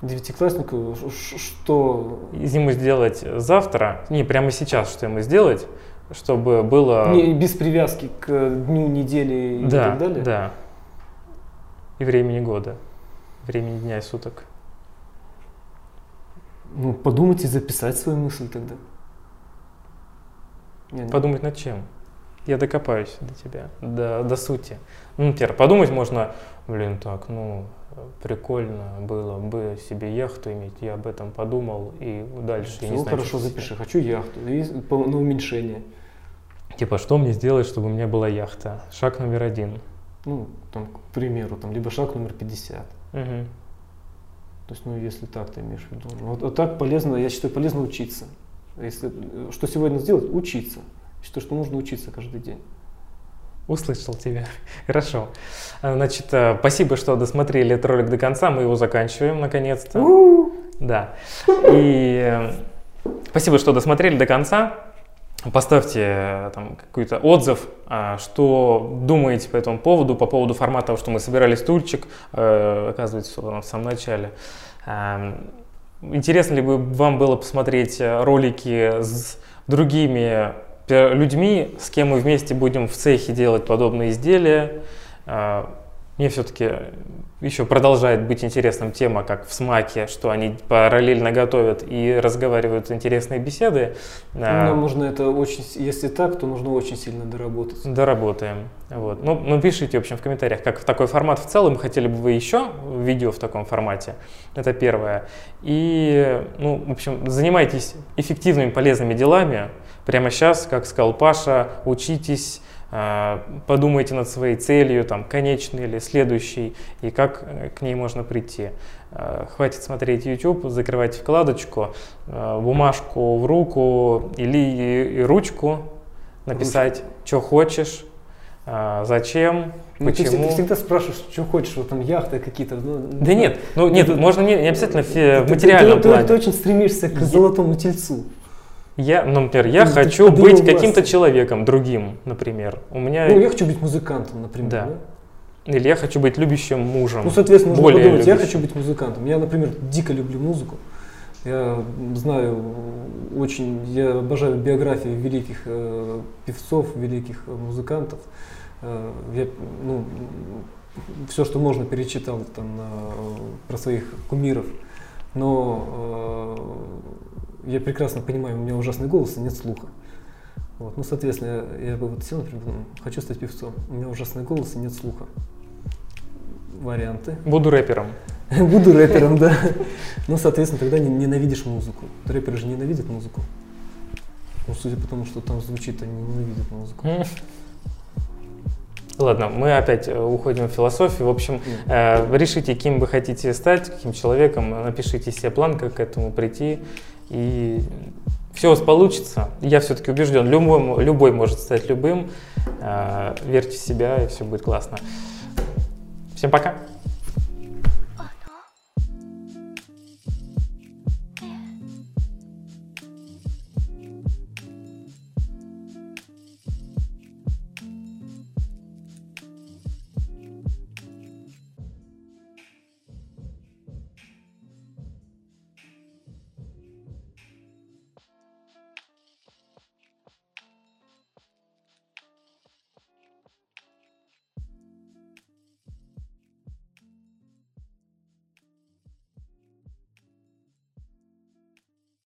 Девятикласснику что? Ему сделать завтра, не прямо сейчас, что ему сделать, чтобы было... Не, без привязки к дню, недели и да, так далее? Да, И времени года, времени дня и суток. Ну, подумать и записать свою мысль тогда. Подумать над чем? я докопаюсь до тебя, до, до сути. Ну, теперь подумать можно, блин, так, ну, прикольно было бы себе яхту иметь, я об этом подумал и дальше. Все, не знаю, хорошо, запиши, хочу яхту, и на уменьшение. Типа, что мне сделать, чтобы у меня была яхта? Шаг номер один. Ну, там, к примеру, там, либо шаг номер 50. Угу. То есть, ну, если так ты имеешь в виду. Вот, вот так полезно, я считаю, полезно учиться. Если, что сегодня сделать? Учиться. Считаю, что нужно учиться каждый день. Услышал тебя. Хорошо. Значит, э, спасибо, что досмотрели этот ролик до конца. Мы его заканчиваем наконец-то. Да. И э, спасибо, что досмотрели до конца. Поставьте э, там какой-то отзыв, что думаете по этому поводу, по поводу формата, что мы собирали стульчик, оказывается, в самом начале. Эм, интересно ли бы вам было посмотреть ролики с другими людьми, с кем мы вместе будем в цехе делать подобные изделия. Мне все-таки еще продолжает быть интересным тема, как в СМАКе, что они параллельно готовят и разговаривают интересные беседы. А, Нам нужно это очень, если так, то нужно очень сильно доработать. Доработаем. Вот. Ну, ну, пишите, в общем, в комментариях, как в такой формат в целом, хотели бы вы еще видео в таком формате. Это первое. И, ну, в общем, занимайтесь эффективными, полезными делами. Прямо сейчас, как сказал Паша, учитесь, подумайте над своей целью, там, конечной или следующей, и как э, к ней можно прийти. Э, хватит смотреть YouTube, закрывать вкладочку, э, бумажку в руку или и, ручку, написать, Ручка. что хочешь, э, зачем, ну, почему. Ты, ты всегда спрашиваешь, что хочешь, вот там яхты какие-то. Ну, да нет, ну нет, это, можно не, не обязательно в, материальном ты, плане. Ты, ты, ты очень стремишься к золотому тельцу. Я, ну, например, я ты, хочу ты быть каким-то человеком другим, например. У меня... Ну, я хочу быть музыкантом, например. Да. да? Или я хочу быть любящим мужем. Ну, соответственно, нужно более подумать, любящим. я хочу быть музыкантом. Я, например, дико люблю музыку. Я знаю очень, я обожаю биографии великих э, певцов, великих э, музыкантов. Э, я, ну, все, что можно, перечитал там э, про своих кумиров. Но э, я прекрасно понимаю, у меня ужасный голос и нет слуха. Вот. Ну, соответственно, я, я бы вот сел, например, хочу стать певцом. У меня ужасный голос и нет слуха. Варианты. Буду рэпером. Буду рэпером, да. Ну, соответственно, тогда ненавидишь музыку. Рэперы же ненавидят музыку. Ну, судя по тому, что там звучит, они ненавидят музыку. Ладно, мы опять э, уходим в философию. В общем, э, решите, кем вы хотите стать, каким человеком, напишите себе план, как к этому прийти, и все у вас получится. Я все-таки убежден, любой, любой может стать любым. Э, верьте в себя, и все будет классно. Всем пока!